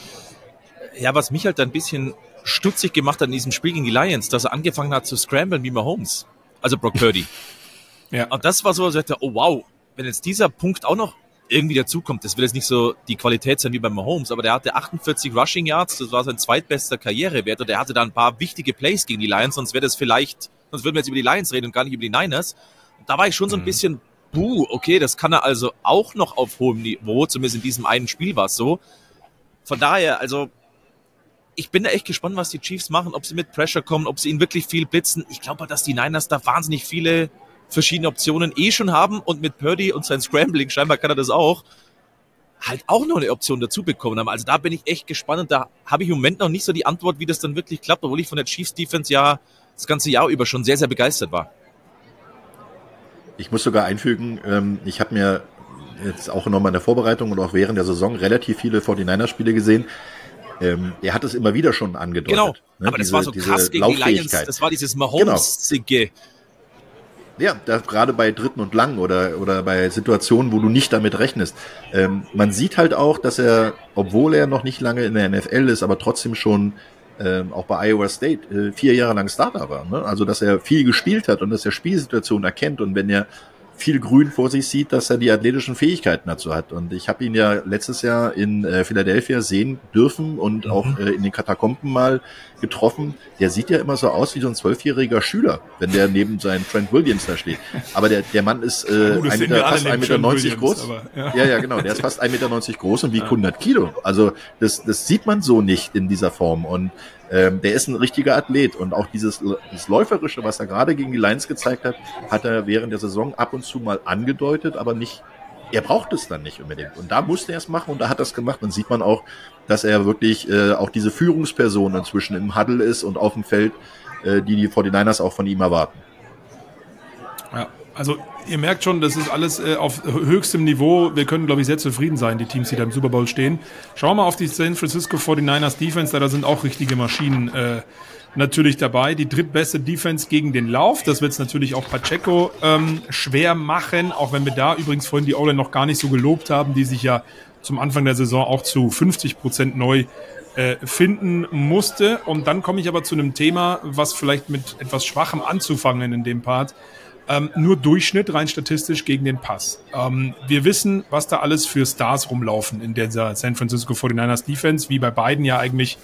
Ja, was mich halt ein bisschen stutzig gemacht hat in diesem Spiel gegen die Lions, dass er angefangen hat zu scramblen wie Mahomes. Also Brock Purdy. *laughs* ja. Und das war so, ich dachte, oh wow, wenn jetzt dieser Punkt auch noch irgendwie dazukommt, das wird jetzt nicht so die Qualität sein wie bei Mahomes, aber der hatte 48 Rushing Yards, das war sein zweitbester Karrierewert und er hatte da ein paar wichtige Plays gegen die Lions, sonst wäre das vielleicht, sonst würden wir jetzt über die Lions reden und gar nicht über die Niners. Und da war ich schon so ein mhm. bisschen, buh, okay, das kann er also auch noch auf hohem Niveau, zumindest in diesem einen Spiel war es so. Von daher, also ich bin da echt gespannt, was die Chiefs machen, ob sie mit Pressure kommen, ob sie ihn wirklich viel blitzen. Ich glaube, dass die Niners da wahnsinnig viele verschiedene Optionen eh schon haben und mit Purdy und sein Scrambling, scheinbar kann er das auch, halt auch noch eine Option dazu bekommen haben. Also da bin ich echt gespannt und da habe ich im Moment noch nicht so die Antwort, wie das dann wirklich klappt, obwohl ich von der Chiefs Defense ja das ganze Jahr über schon sehr, sehr begeistert war. Ich muss sogar einfügen, ähm, ich habe mir jetzt auch nochmal in der Vorbereitung und auch während der Saison relativ viele 49er-Spiele gesehen. Ähm, er hat es immer wieder schon angedeutet. Genau, ne? aber diese, das war so krass gegen die Lions. Das war dieses Mahomes-Zige. Genau. Ja, da, gerade bei dritten und lang oder, oder bei Situationen, wo du nicht damit rechnest. Ähm, man sieht halt auch, dass er, obwohl er noch nicht lange in der NFL ist, aber trotzdem schon ähm, auch bei Iowa State äh, vier Jahre lang Starter war. Ne? Also, dass er viel gespielt hat und dass er Spielsituationen erkennt und wenn er viel Grün vor sich sieht, dass er die athletischen Fähigkeiten dazu hat. Und ich habe ihn ja letztes Jahr in äh, Philadelphia sehen dürfen und mhm. auch äh, in den Katakomben mal getroffen. Der sieht ja immer so aus wie so ein zwölfjähriger Schüler, wenn der neben seinem Trent Williams da steht. Aber der, der Mann ist äh, ein Meter, fast 1,90 Meter Williams, groß. Aber, ja. ja. ja, genau. Der ist fast 1,90 Meter groß und wiegt ja. 100 Kilo. Also das, das sieht man so nicht in dieser Form. Und ähm, der ist ein richtiger Athlet und auch dieses, dieses Läuferische, was er gerade gegen die Lions gezeigt hat, hat er während der Saison ab und zu mal angedeutet, aber nicht, er braucht es dann nicht unbedingt. Und da musste er es machen und da hat er es gemacht. Dann sieht man auch, dass er wirklich äh, auch diese Führungsperson inzwischen im Huddle ist und auf dem Feld, äh, die die 49ers auch von ihm erwarten. Ja, also ihr merkt schon, das ist alles äh, auf höchstem Niveau. Wir können, glaube ich, sehr zufrieden sein, die Teams, die da im Super Bowl stehen. Schauen wir mal auf die San Francisco 49ers Defense, da sind auch richtige Maschinen äh, natürlich dabei. Die drittbeste Defense gegen den Lauf. Das wird es natürlich auch Pacheco ähm, schwer machen, auch wenn wir da übrigens vorhin die o noch gar nicht so gelobt haben, die sich ja zum Anfang der Saison auch zu 50 Prozent neu äh, finden musste. Und dann komme ich aber zu einem Thema, was vielleicht mit etwas Schwachem anzufangen in dem Part ähm, nur Durchschnitt rein statistisch gegen den Pass. Ähm, wir wissen, was da alles für Stars rumlaufen in dieser San Francisco 49ers Defense, wie bei beiden ja eigentlich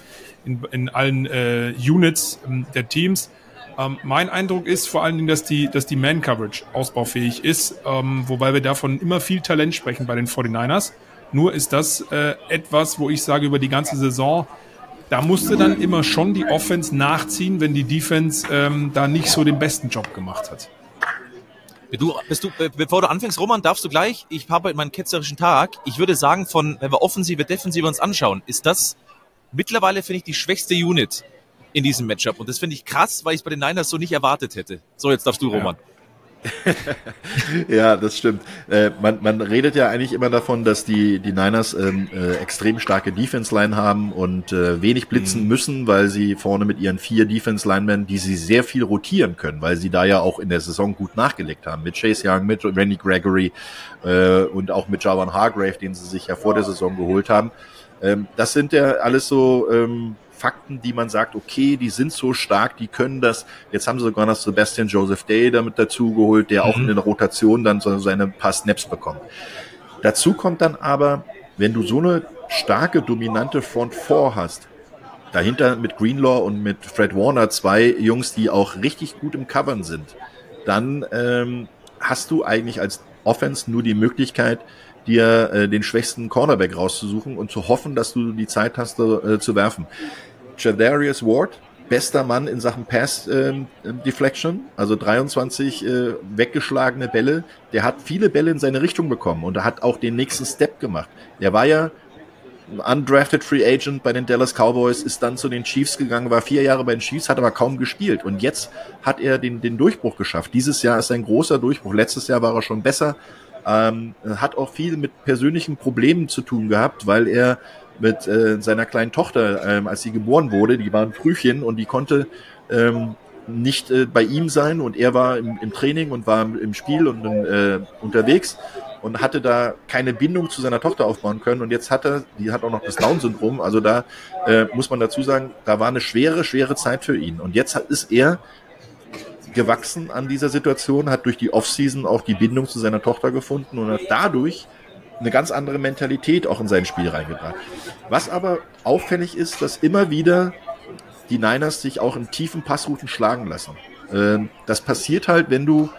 in, in allen äh, Units ähm, der Teams. Ähm, mein Eindruck ist vor allen Dingen, dass die, dass die Man-Coverage ausbaufähig ist, ähm, wobei wir davon immer viel Talent sprechen bei den 49ers. Nur ist das äh, etwas, wo ich sage, über die ganze Saison, da musste dann immer schon die Offense nachziehen, wenn die Defense ähm, da nicht so den besten Job gemacht hat. Du, bist du, bevor du anfängst, Roman, darfst du gleich, ich habe heute meinen ketzerischen Tag. Ich würde sagen, von, wenn wir Offensive, Defensive uns anschauen, ist das mittlerweile, finde ich, die schwächste Unit in diesem Matchup. Und das finde ich krass, weil ich es bei den Niners so nicht erwartet hätte. So, jetzt darfst du, Roman. ja, *laughs* das stimmt. Äh, man, man redet ja eigentlich immer davon, dass die, die Niners ähm, äh, extrem starke Defense-Line haben und äh, wenig blitzen mhm. müssen, weil sie vorne mit ihren vier Defense-Linemen, die sie sehr viel rotieren können, weil sie da ja auch in der Saison gut nachgelegt haben. Mit Chase Young, mit Randy Gregory äh, und auch mit Jawan Hargrave, den sie sich ja vor der Saison geholt haben. Ähm, das sind ja alles so ähm, Fakten, die man sagt, okay, die sind so stark, die können das. Jetzt haben sie sogar noch Sebastian Joseph Day damit dazu geholt, der mhm. auch in der Rotation dann so seine paar Snaps bekommt. Dazu kommt dann aber, wenn du so eine starke, dominante Front 4 hast, dahinter mit Greenlaw und mit Fred Warner zwei Jungs, die auch richtig gut im Covern sind, dann ähm, hast du eigentlich als Offense nur die Möglichkeit, dir äh, den schwächsten Cornerback rauszusuchen und zu hoffen, dass du die Zeit hast, äh, zu werfen. Jadarius Ward, bester Mann in Sachen Pass äh, Deflection, also 23 äh, weggeschlagene Bälle. Der hat viele Bälle in seine Richtung bekommen und er hat auch den nächsten Step gemacht. Der war ja undrafted Free Agent bei den Dallas Cowboys, ist dann zu den Chiefs gegangen, war vier Jahre bei den Chiefs, hat aber kaum gespielt. Und jetzt hat er den, den Durchbruch geschafft. Dieses Jahr ist ein großer Durchbruch. Letztes Jahr war er schon besser. Ähm, hat auch viel mit persönlichen Problemen zu tun gehabt, weil er mit äh, seiner kleinen Tochter, ähm, als sie geboren wurde, die war ein Frühchen und die konnte ähm, nicht äh, bei ihm sein. Und er war im, im Training und war im Spiel und äh, unterwegs und hatte da keine Bindung zu seiner Tochter aufbauen können. Und jetzt hat er, die hat auch noch das Down-Syndrom, also da äh, muss man dazu sagen, da war eine schwere, schwere Zeit für ihn. Und jetzt hat, ist er gewachsen an dieser Situation, hat durch die Offseason auch die Bindung zu seiner Tochter gefunden und hat dadurch eine ganz andere Mentalität auch in sein Spiel reingebracht. Was aber auffällig ist, dass immer wieder die Niners sich auch in tiefen Passrouten schlagen lassen. Ähm, das passiert halt, wenn du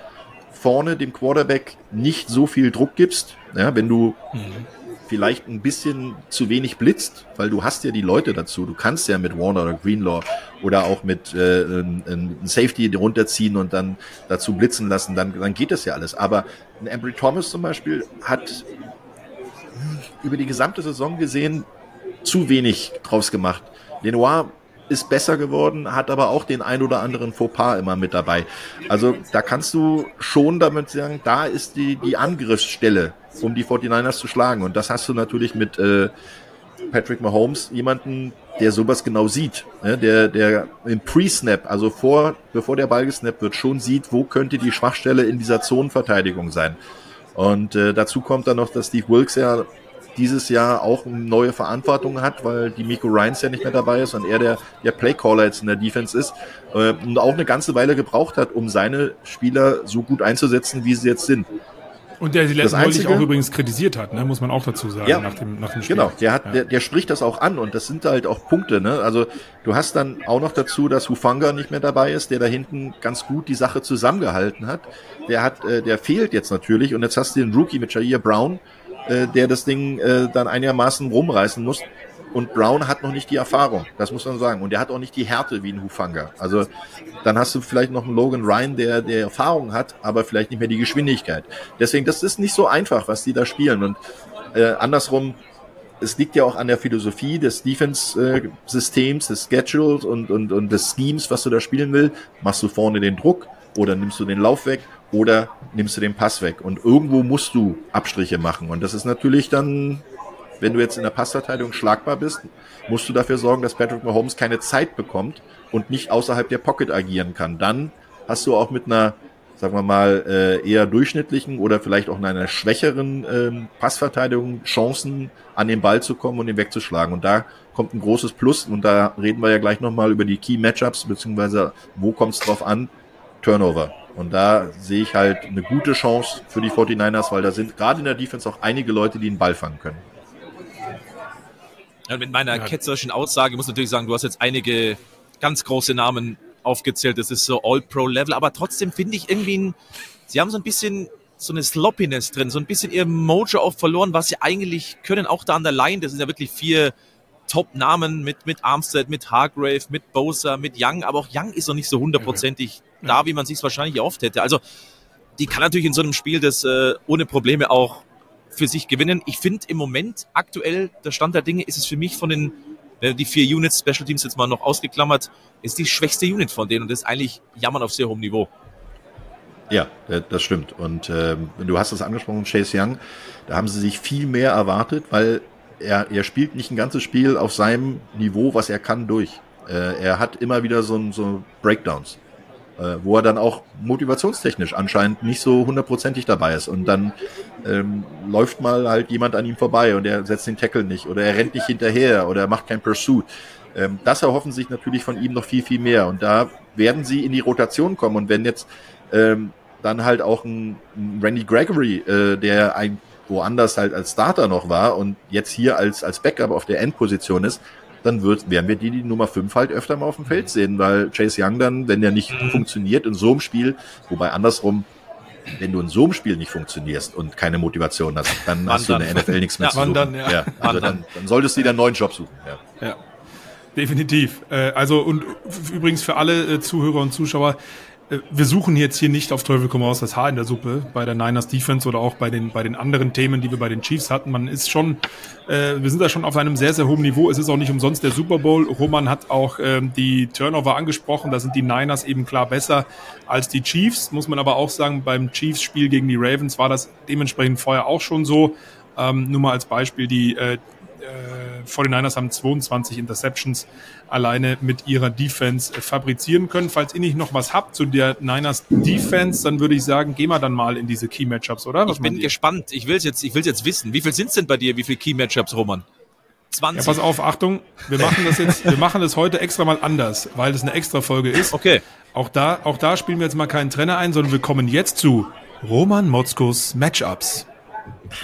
vorne dem Quarterback nicht so viel Druck gibst, ja, wenn du mhm. vielleicht ein bisschen zu wenig blitzt, weil du hast ja die Leute dazu. Du kannst ja mit Warner oder Greenlaw oder auch mit äh, ein Safety runterziehen und dann dazu blitzen lassen, dann, dann geht das ja alles. Aber ein Embry Thomas zum Beispiel hat über die gesamte Saison gesehen zu wenig draus gemacht. Lenoir ist besser geworden, hat aber auch den ein oder anderen Fauxpas immer mit dabei. Also da kannst du schon damit sagen, da ist die, die Angriffsstelle, um die 49ers zu schlagen. Und das hast du natürlich mit äh, Patrick Mahomes, jemanden, der sowas genau sieht, ne? der, der im Pre-Snap, also vor, bevor der Ball gesnappt wird, schon sieht, wo könnte die Schwachstelle in dieser Zonenverteidigung sein. Und äh, dazu kommt dann noch, dass Steve Wilkes ja dieses Jahr auch neue Verantwortung hat, weil die Miko Ryans ja nicht mehr dabei ist und er der, der Playcaller jetzt in der Defense ist äh, und auch eine ganze Weile gebraucht hat, um seine Spieler so gut einzusetzen, wie sie jetzt sind. Und der sie letztendlich auch übrigens kritisiert hat, ne, muss man auch dazu sagen, ja, nach, dem, nach dem Spiel. Genau, der, hat, ja. der, der spricht das auch an und das sind halt auch Punkte. Ne? Also du hast dann auch noch dazu, dass Hufanga nicht mehr dabei ist, der da hinten ganz gut die Sache zusammengehalten hat. Der hat, äh, der fehlt jetzt natürlich und jetzt hast du den Rookie mit Jair Brown, äh, der das Ding äh, dann einigermaßen rumreißen muss. Und Brown hat noch nicht die Erfahrung, das muss man sagen. Und der hat auch nicht die Härte wie ein Hufanga. Also dann hast du vielleicht noch einen Logan Ryan, der, der Erfahrung hat, aber vielleicht nicht mehr die Geschwindigkeit. Deswegen, das ist nicht so einfach, was die da spielen. Und äh, andersrum, es liegt ja auch an der Philosophie des Defense-Systems, des Schedules und, und, und des Schemes, was du da spielen will. Machst du vorne den Druck oder nimmst du den Lauf weg oder nimmst du den Pass weg. Und irgendwo musst du Abstriche machen. Und das ist natürlich dann, wenn du jetzt in der Passverteidigung schlagbar bist, musst du dafür sorgen, dass Patrick Mahomes keine Zeit bekommt und nicht außerhalb der Pocket agieren kann. Dann hast du auch mit einer, sagen wir mal, äh, eher durchschnittlichen oder vielleicht auch in einer schwächeren ähm, Passverteidigung Chancen, an den Ball zu kommen und ihn wegzuschlagen. Und da kommt ein großes Plus. Und da reden wir ja gleich nochmal über die Key Matchups, beziehungsweise wo kommt es drauf an? Turnover. Und da sehe ich halt eine gute Chance für die 49ers, weil da sind gerade in der Defense auch einige Leute, die den Ball fangen können. Ja, mit meiner ja. ketzerischen Aussage muss ich natürlich sagen, du hast jetzt einige ganz große Namen aufgezählt. Das ist so All-Pro-Level, aber trotzdem finde ich irgendwie, ein, sie haben so ein bisschen so eine Sloppiness drin, so ein bisschen ihr Mojo auch verloren, was sie eigentlich können, auch da an der Line. Das sind ja wirklich vier Top-Namen mit, mit Armstead, mit Hargrave, mit Bosa, mit Young, aber auch Young ist noch nicht so hundertprozentig da, wie man sich wahrscheinlich oft hätte. Also die kann natürlich in so einem Spiel das äh, ohne Probleme auch für sich gewinnen. Ich finde im Moment aktuell der Stand der Dinge ist es für mich von den äh, die vier Units Special Teams jetzt mal noch ausgeklammert, ist die schwächste Unit von denen und das ist eigentlich jammern auf sehr hohem Niveau. Ja, das stimmt. Und ähm, du hast es angesprochen, Chase Young, da haben sie sich viel mehr erwartet, weil er, er spielt nicht ein ganzes Spiel auf seinem Niveau, was er kann, durch. Äh, er hat immer wieder so, so Breakdowns, äh, wo er dann auch motivationstechnisch anscheinend nicht so hundertprozentig dabei ist. Und dann ähm, läuft mal halt jemand an ihm vorbei und er setzt den Tackle nicht oder er rennt nicht hinterher oder er macht kein Pursuit. Ähm, das erhoffen sich natürlich von ihm noch viel, viel mehr. Und da werden sie in die Rotation kommen. Und wenn jetzt ähm, dann halt auch ein, ein Randy Gregory, äh, der ein woanders halt als Starter noch war und jetzt hier als, als Backup auf der Endposition ist, dann wird, werden wir die, die Nummer 5 halt öfter mal auf dem Feld sehen, weil Chase Young dann, wenn der nicht mhm. funktioniert in so einem Spiel, wobei andersrum, wenn du in so einem Spiel nicht funktionierst und keine Motivation hast, dann hast du in der NFL nichts *laughs* mehr ja, zu suchen. Dann, ja. ja also dann, dann solltest du dir einen neuen Job suchen. Ja. ja. Definitiv. Äh, also und übrigens für alle äh, Zuhörer und Zuschauer, wir suchen jetzt hier nicht auf Teufel komm raus das Haar in der Suppe bei der Niners Defense oder auch bei den bei den anderen Themen, die wir bei den Chiefs hatten. Man ist schon, äh, wir sind da schon auf einem sehr sehr hohen Niveau. Es ist auch nicht umsonst der Super Bowl. Roman hat auch ähm, die Turnover angesprochen. Da sind die Niners eben klar besser als die Chiefs. Muss man aber auch sagen, beim Chiefs-Spiel gegen die Ravens war das dementsprechend vorher auch schon so. Ähm, nur mal als Beispiel die äh, 49ers haben 22 Interceptions alleine mit ihrer Defense äh, fabrizieren können. Falls ihr nicht noch was habt zu der Niners Defense, dann würde ich sagen, gehen wir dann mal in diese Key Matchups, oder? Was ich bin gespannt. Ich will es jetzt, ich will's jetzt wissen. Wie viel sind es denn bei dir? Wie viele Key Matchups, Roman? 20. Ja, pass auf, Achtung, wir machen das jetzt, wir machen das heute extra mal anders, weil das eine extra Folge ist. Okay. Auch da, auch da spielen wir jetzt mal keinen Trenner ein, sondern wir kommen jetzt zu Roman Motzkos Matchups.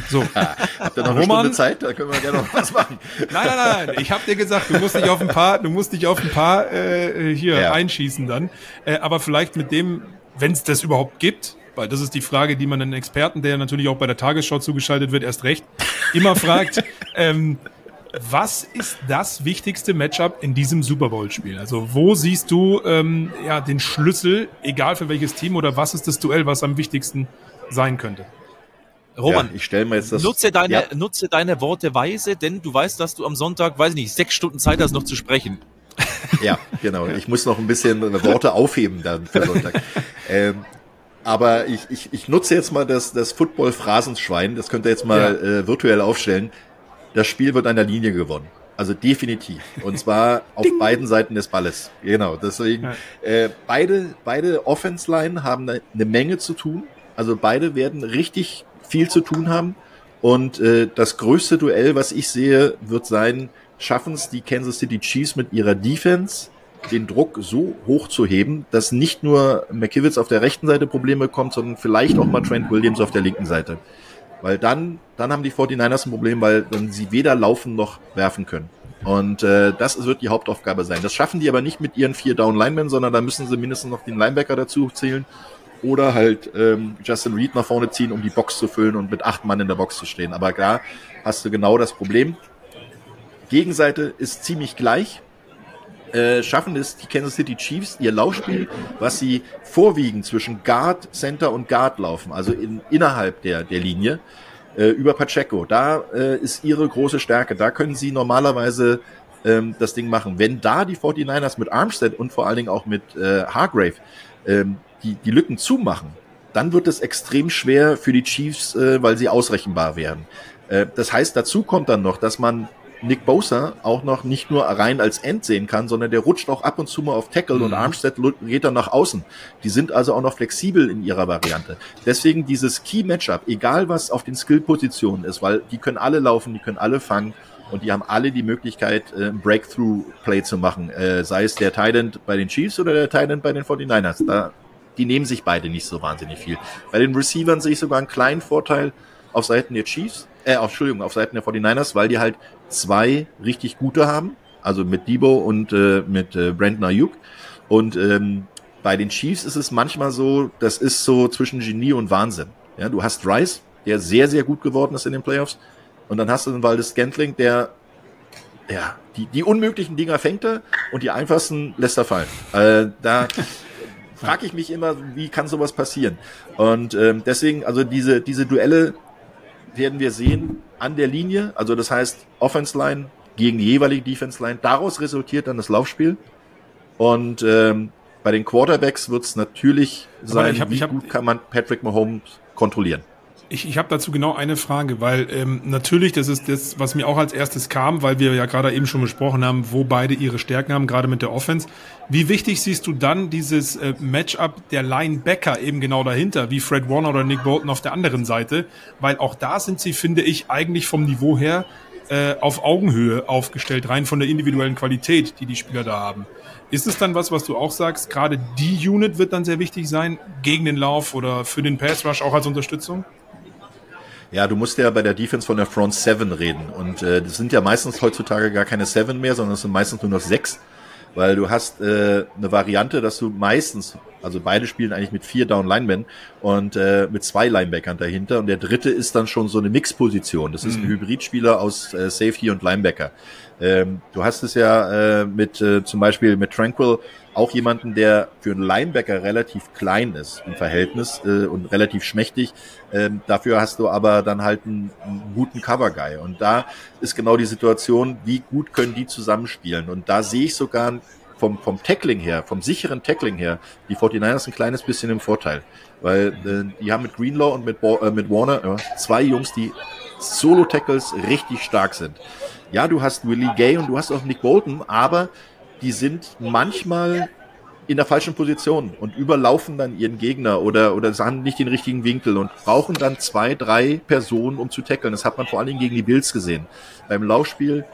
So. *laughs* Habt ihr noch Roman, eine Stunde Zeit? Da können wir gerne noch was machen. *laughs* nein, nein, nein. Ich habe dir gesagt, du musst dich auf ein paar, du musst dich auf ein paar äh, hier ja. einschießen dann. Äh, aber vielleicht mit dem, wenn es das überhaupt gibt, weil das ist die Frage, die man einen Experten, der natürlich auch bei der Tagesschau zugeschaltet wird, erst recht immer *laughs* fragt. ähm, was ist das wichtigste Matchup in diesem Super Bowl-Spiel? Also wo siehst du ähm, ja den Schlüssel, egal für welches Team oder was ist das Duell, was am wichtigsten sein könnte? Roman, ja, ich stelle mir jetzt das. Nutze deine, ja. nutze deine Worte weise, denn du weißt, dass du am Sonntag, weiß ich nicht, sechs Stunden Zeit hast, noch zu sprechen. Ja, genau. *laughs* Ich muss noch ein bisschen Worte aufheben dann für Sonntag. *laughs* ähm, aber ich, ich, ich nutze jetzt mal das, das Football-Phrasenschwein, das könnt ihr jetzt mal ja. äh, virtuell aufstellen. Das Spiel wird an der Linie gewonnen. Also definitiv. Und zwar *laughs* auf beiden Seiten des Balles. Genau. Deswegen, äh, beide, beide Offense-Line haben eine Menge zu tun. Also beide werden richtig viel zu tun haben. Und äh, das größte Duell, was ich sehe, wird sein, schaffen es die Kansas City Chiefs mit ihrer Defense, den Druck so hoch zu heben, dass nicht nur McKivitz auf der rechten Seite Probleme bekommt, sondern vielleicht auch mal Trent Williams auf der linken Seite. Weil dann, dann haben die 49ers ein Problem, weil dann sie weder laufen noch werfen können. Und äh, das wird die Hauptaufgabe sein. Das schaffen die aber nicht mit ihren vier Down Linemen, sondern da müssen sie mindestens noch den Linebacker dazu zählen oder halt ähm, Justin Reed nach vorne ziehen, um die Box zu füllen und mit acht Mann in der Box zu stehen. Aber da hast du genau das Problem. Gegenseite ist ziemlich gleich. Äh, schaffen es die Kansas City Chiefs ihr Laufspiel, was sie vorwiegend zwischen Guard, Center und Guard laufen, also in, innerhalb der, der Linie, äh, über Pacheco. Da äh, ist ihre große Stärke. Da können sie normalerweise ähm, das Ding machen. Wenn da die 49ers mit Armstead und vor allen Dingen auch mit äh, Hargrave ähm, die, die Lücken zumachen, dann wird es extrem schwer für die Chiefs, äh, weil sie ausrechenbar werden. Äh, das heißt, dazu kommt dann noch, dass man Nick Bosa auch noch nicht nur rein als End sehen kann, sondern der rutscht auch ab und zu mal auf Tackle mhm. und Armstead geht dann nach außen. Die sind also auch noch flexibel in ihrer Variante. Deswegen dieses Key-Matchup, egal was auf den Skill-Positionen ist, weil die können alle laufen, die können alle fangen und die haben alle die Möglichkeit, äh, ein Breakthrough-Play zu machen. Äh, sei es der Thailand bei den Chiefs oder der Thailand bei den 49ers. Da die nehmen sich beide nicht so wahnsinnig viel. Bei den Receivern sehe ich sogar einen kleinen Vorteil auf Seiten der Chiefs, äh, Entschuldigung, auf Seiten der 49ers, weil die halt zwei richtig gute haben, also mit Debo und äh, mit äh, Brandon Ayuk. Und ähm, bei den Chiefs ist es manchmal so, das ist so zwischen Genie und Wahnsinn. Ja, du hast Rice, der sehr, sehr gut geworden ist in den Playoffs. Und dann hast du den Waldes Scantling, der ja, die, die unmöglichen Dinger fängt er und die einfachsten lässt er fallen. Äh, da *laughs* frage ich mich immer, wie kann sowas passieren? Und ähm, deswegen, also diese, diese Duelle werden wir sehen an der Linie. Also das heißt, Offense Line gegen die jeweilige Defense Line. Daraus resultiert dann das Laufspiel. Und ähm, bei den Quarterbacks wird es natürlich sein, hab, wie hab, gut kann man Patrick Mahomes kontrollieren. Ich, ich habe dazu genau eine Frage, weil ähm, natürlich, das ist das, was mir auch als erstes kam, weil wir ja gerade eben schon besprochen haben, wo beide ihre Stärken haben, gerade mit der Offense. Wie wichtig siehst du dann dieses äh, Matchup der Linebacker eben genau dahinter, wie Fred Warner oder Nick Bolton auf der anderen Seite? Weil auch da sind sie, finde ich, eigentlich vom Niveau her äh, auf Augenhöhe aufgestellt, rein von der individuellen Qualität, die die Spieler da haben. Ist es dann was, was du auch sagst, gerade die Unit wird dann sehr wichtig sein, gegen den Lauf oder für den Pass Rush auch als Unterstützung? Ja, du musst ja bei der Defense von der Front 7 reden. Und äh, das sind ja meistens heutzutage gar keine 7 mehr, sondern es sind meistens nur noch 6. Weil du hast äh, eine Variante, dass du meistens, also beide spielen eigentlich mit vier Down Linemen und äh, mit zwei Linebackern dahinter. Und der dritte ist dann schon so eine Mixposition. Das ist ein mhm. Hybridspieler aus äh, Safety und Linebacker. Ähm, du hast es ja äh, mit äh, zum Beispiel mit Tranquil auch jemanden, der für einen Linebacker relativ klein ist im Verhältnis äh, und relativ schmächtig. Ähm, dafür hast du aber dann halt einen, einen guten Cover-Guy. Und da ist genau die Situation, wie gut können die zusammenspielen. Und da sehe ich sogar vom, vom Tackling her, vom sicheren Tackling her, die 49ers ein kleines bisschen im Vorteil. Weil äh, die haben mit Greenlaw und mit, Bo äh, mit Warner äh, zwei Jungs, die Solo-Tackles richtig stark sind. Ja, du hast Willie Gay und du hast auch Nick Bolton, aber die sind manchmal in der falschen Position und überlaufen dann ihren Gegner oder, oder haben nicht den richtigen Winkel und brauchen dann zwei, drei Personen, um zu tackeln. Das hat man vor allen Dingen gegen die Bills gesehen. Beim Laufspiel,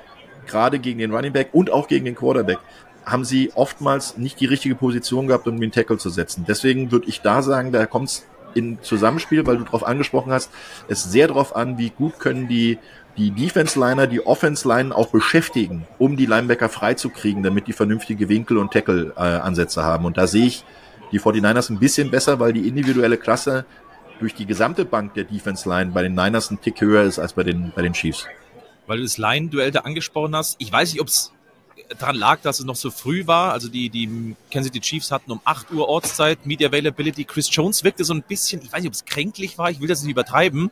gerade gegen den Running Back und auch gegen den Quarterback, haben sie oftmals nicht die richtige Position gehabt, um den Tackle zu setzen. Deswegen würde ich da sagen, da kommt es in Zusammenspiel, weil du darauf angesprochen hast, es sehr darauf an, wie gut können die die Defense-Liner, die Offense-Linen auch beschäftigen, um die Linebacker freizukriegen, damit die vernünftige Winkel- und Tackle-Ansätze haben. Und da sehe ich die 49ers ein bisschen besser, weil die individuelle Klasse durch die gesamte Bank der Defense-Line bei den Niners ein Tick höher ist als bei den, bei den Chiefs. Weil du das Line-Duell da angesprochen hast. Ich weiß nicht, ob es daran lag, dass es noch so früh war. Also die, die Kansas City Chiefs hatten um 8 Uhr Ortszeit, Media Availability. Chris Jones wirkte so ein bisschen, ich weiß nicht, ob es kränklich war, ich will das nicht übertreiben,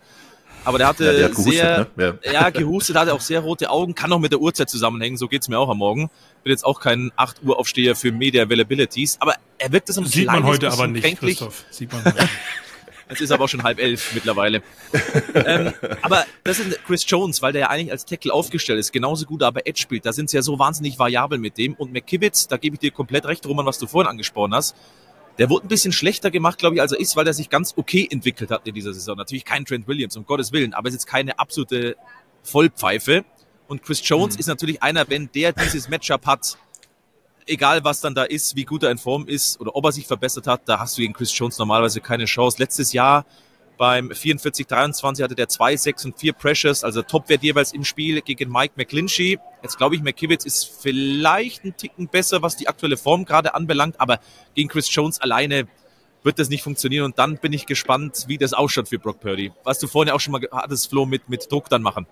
aber der hatte ja, der gehustet, sehr, ne? ja. ja, gehustet, hatte auch sehr rote Augen, kann auch mit der Uhrzeit zusammenhängen, so geht's mir auch am Morgen. Bin jetzt auch kein 8 Uhr Aufsteher für Media Availabilities, aber er wirkt so ein Sieht man heute aber nicht, kränklich. Christoph. Sieht man heute. *laughs* Es ist aber auch schon halb elf mittlerweile. ähm, aber das ist Chris Jones, weil der ja eigentlich als Tackle aufgestellt ist, genauso gut aber Edge spielt. Da sind sie ja so wahnsinnig variabel mit dem. Und McKivitz, da gebe ich dir komplett recht, Roman, was du vorhin angesprochen hast. Der wurde ein bisschen schlechter gemacht, glaube ich, als er ist, weil er sich ganz okay entwickelt hat in dieser Saison. Natürlich kein Trent Williams, um Gottes Willen, aber es ist keine absolute Vollpfeife. Und Chris Jones mhm. ist natürlich einer, wenn der dieses Matchup hat, egal was dann da ist, wie gut er in Form ist oder ob er sich verbessert hat, da hast du gegen Chris Jones normalerweise keine Chance. Letztes Jahr beim 44-23 hatte der 2, 6 und 4 Pressures, also Topwert jeweils im Spiel gegen Mike McClinchy. Jetzt glaube ich, McKivitz ist vielleicht ein Ticken besser, was die aktuelle Form gerade anbelangt, aber gegen Chris Jones alleine wird das nicht funktionieren und dann bin ich gespannt, wie das ausschaut für Brock Purdy. Was du vorhin auch schon mal hattest, Flo, mit, mit Druck dann machen.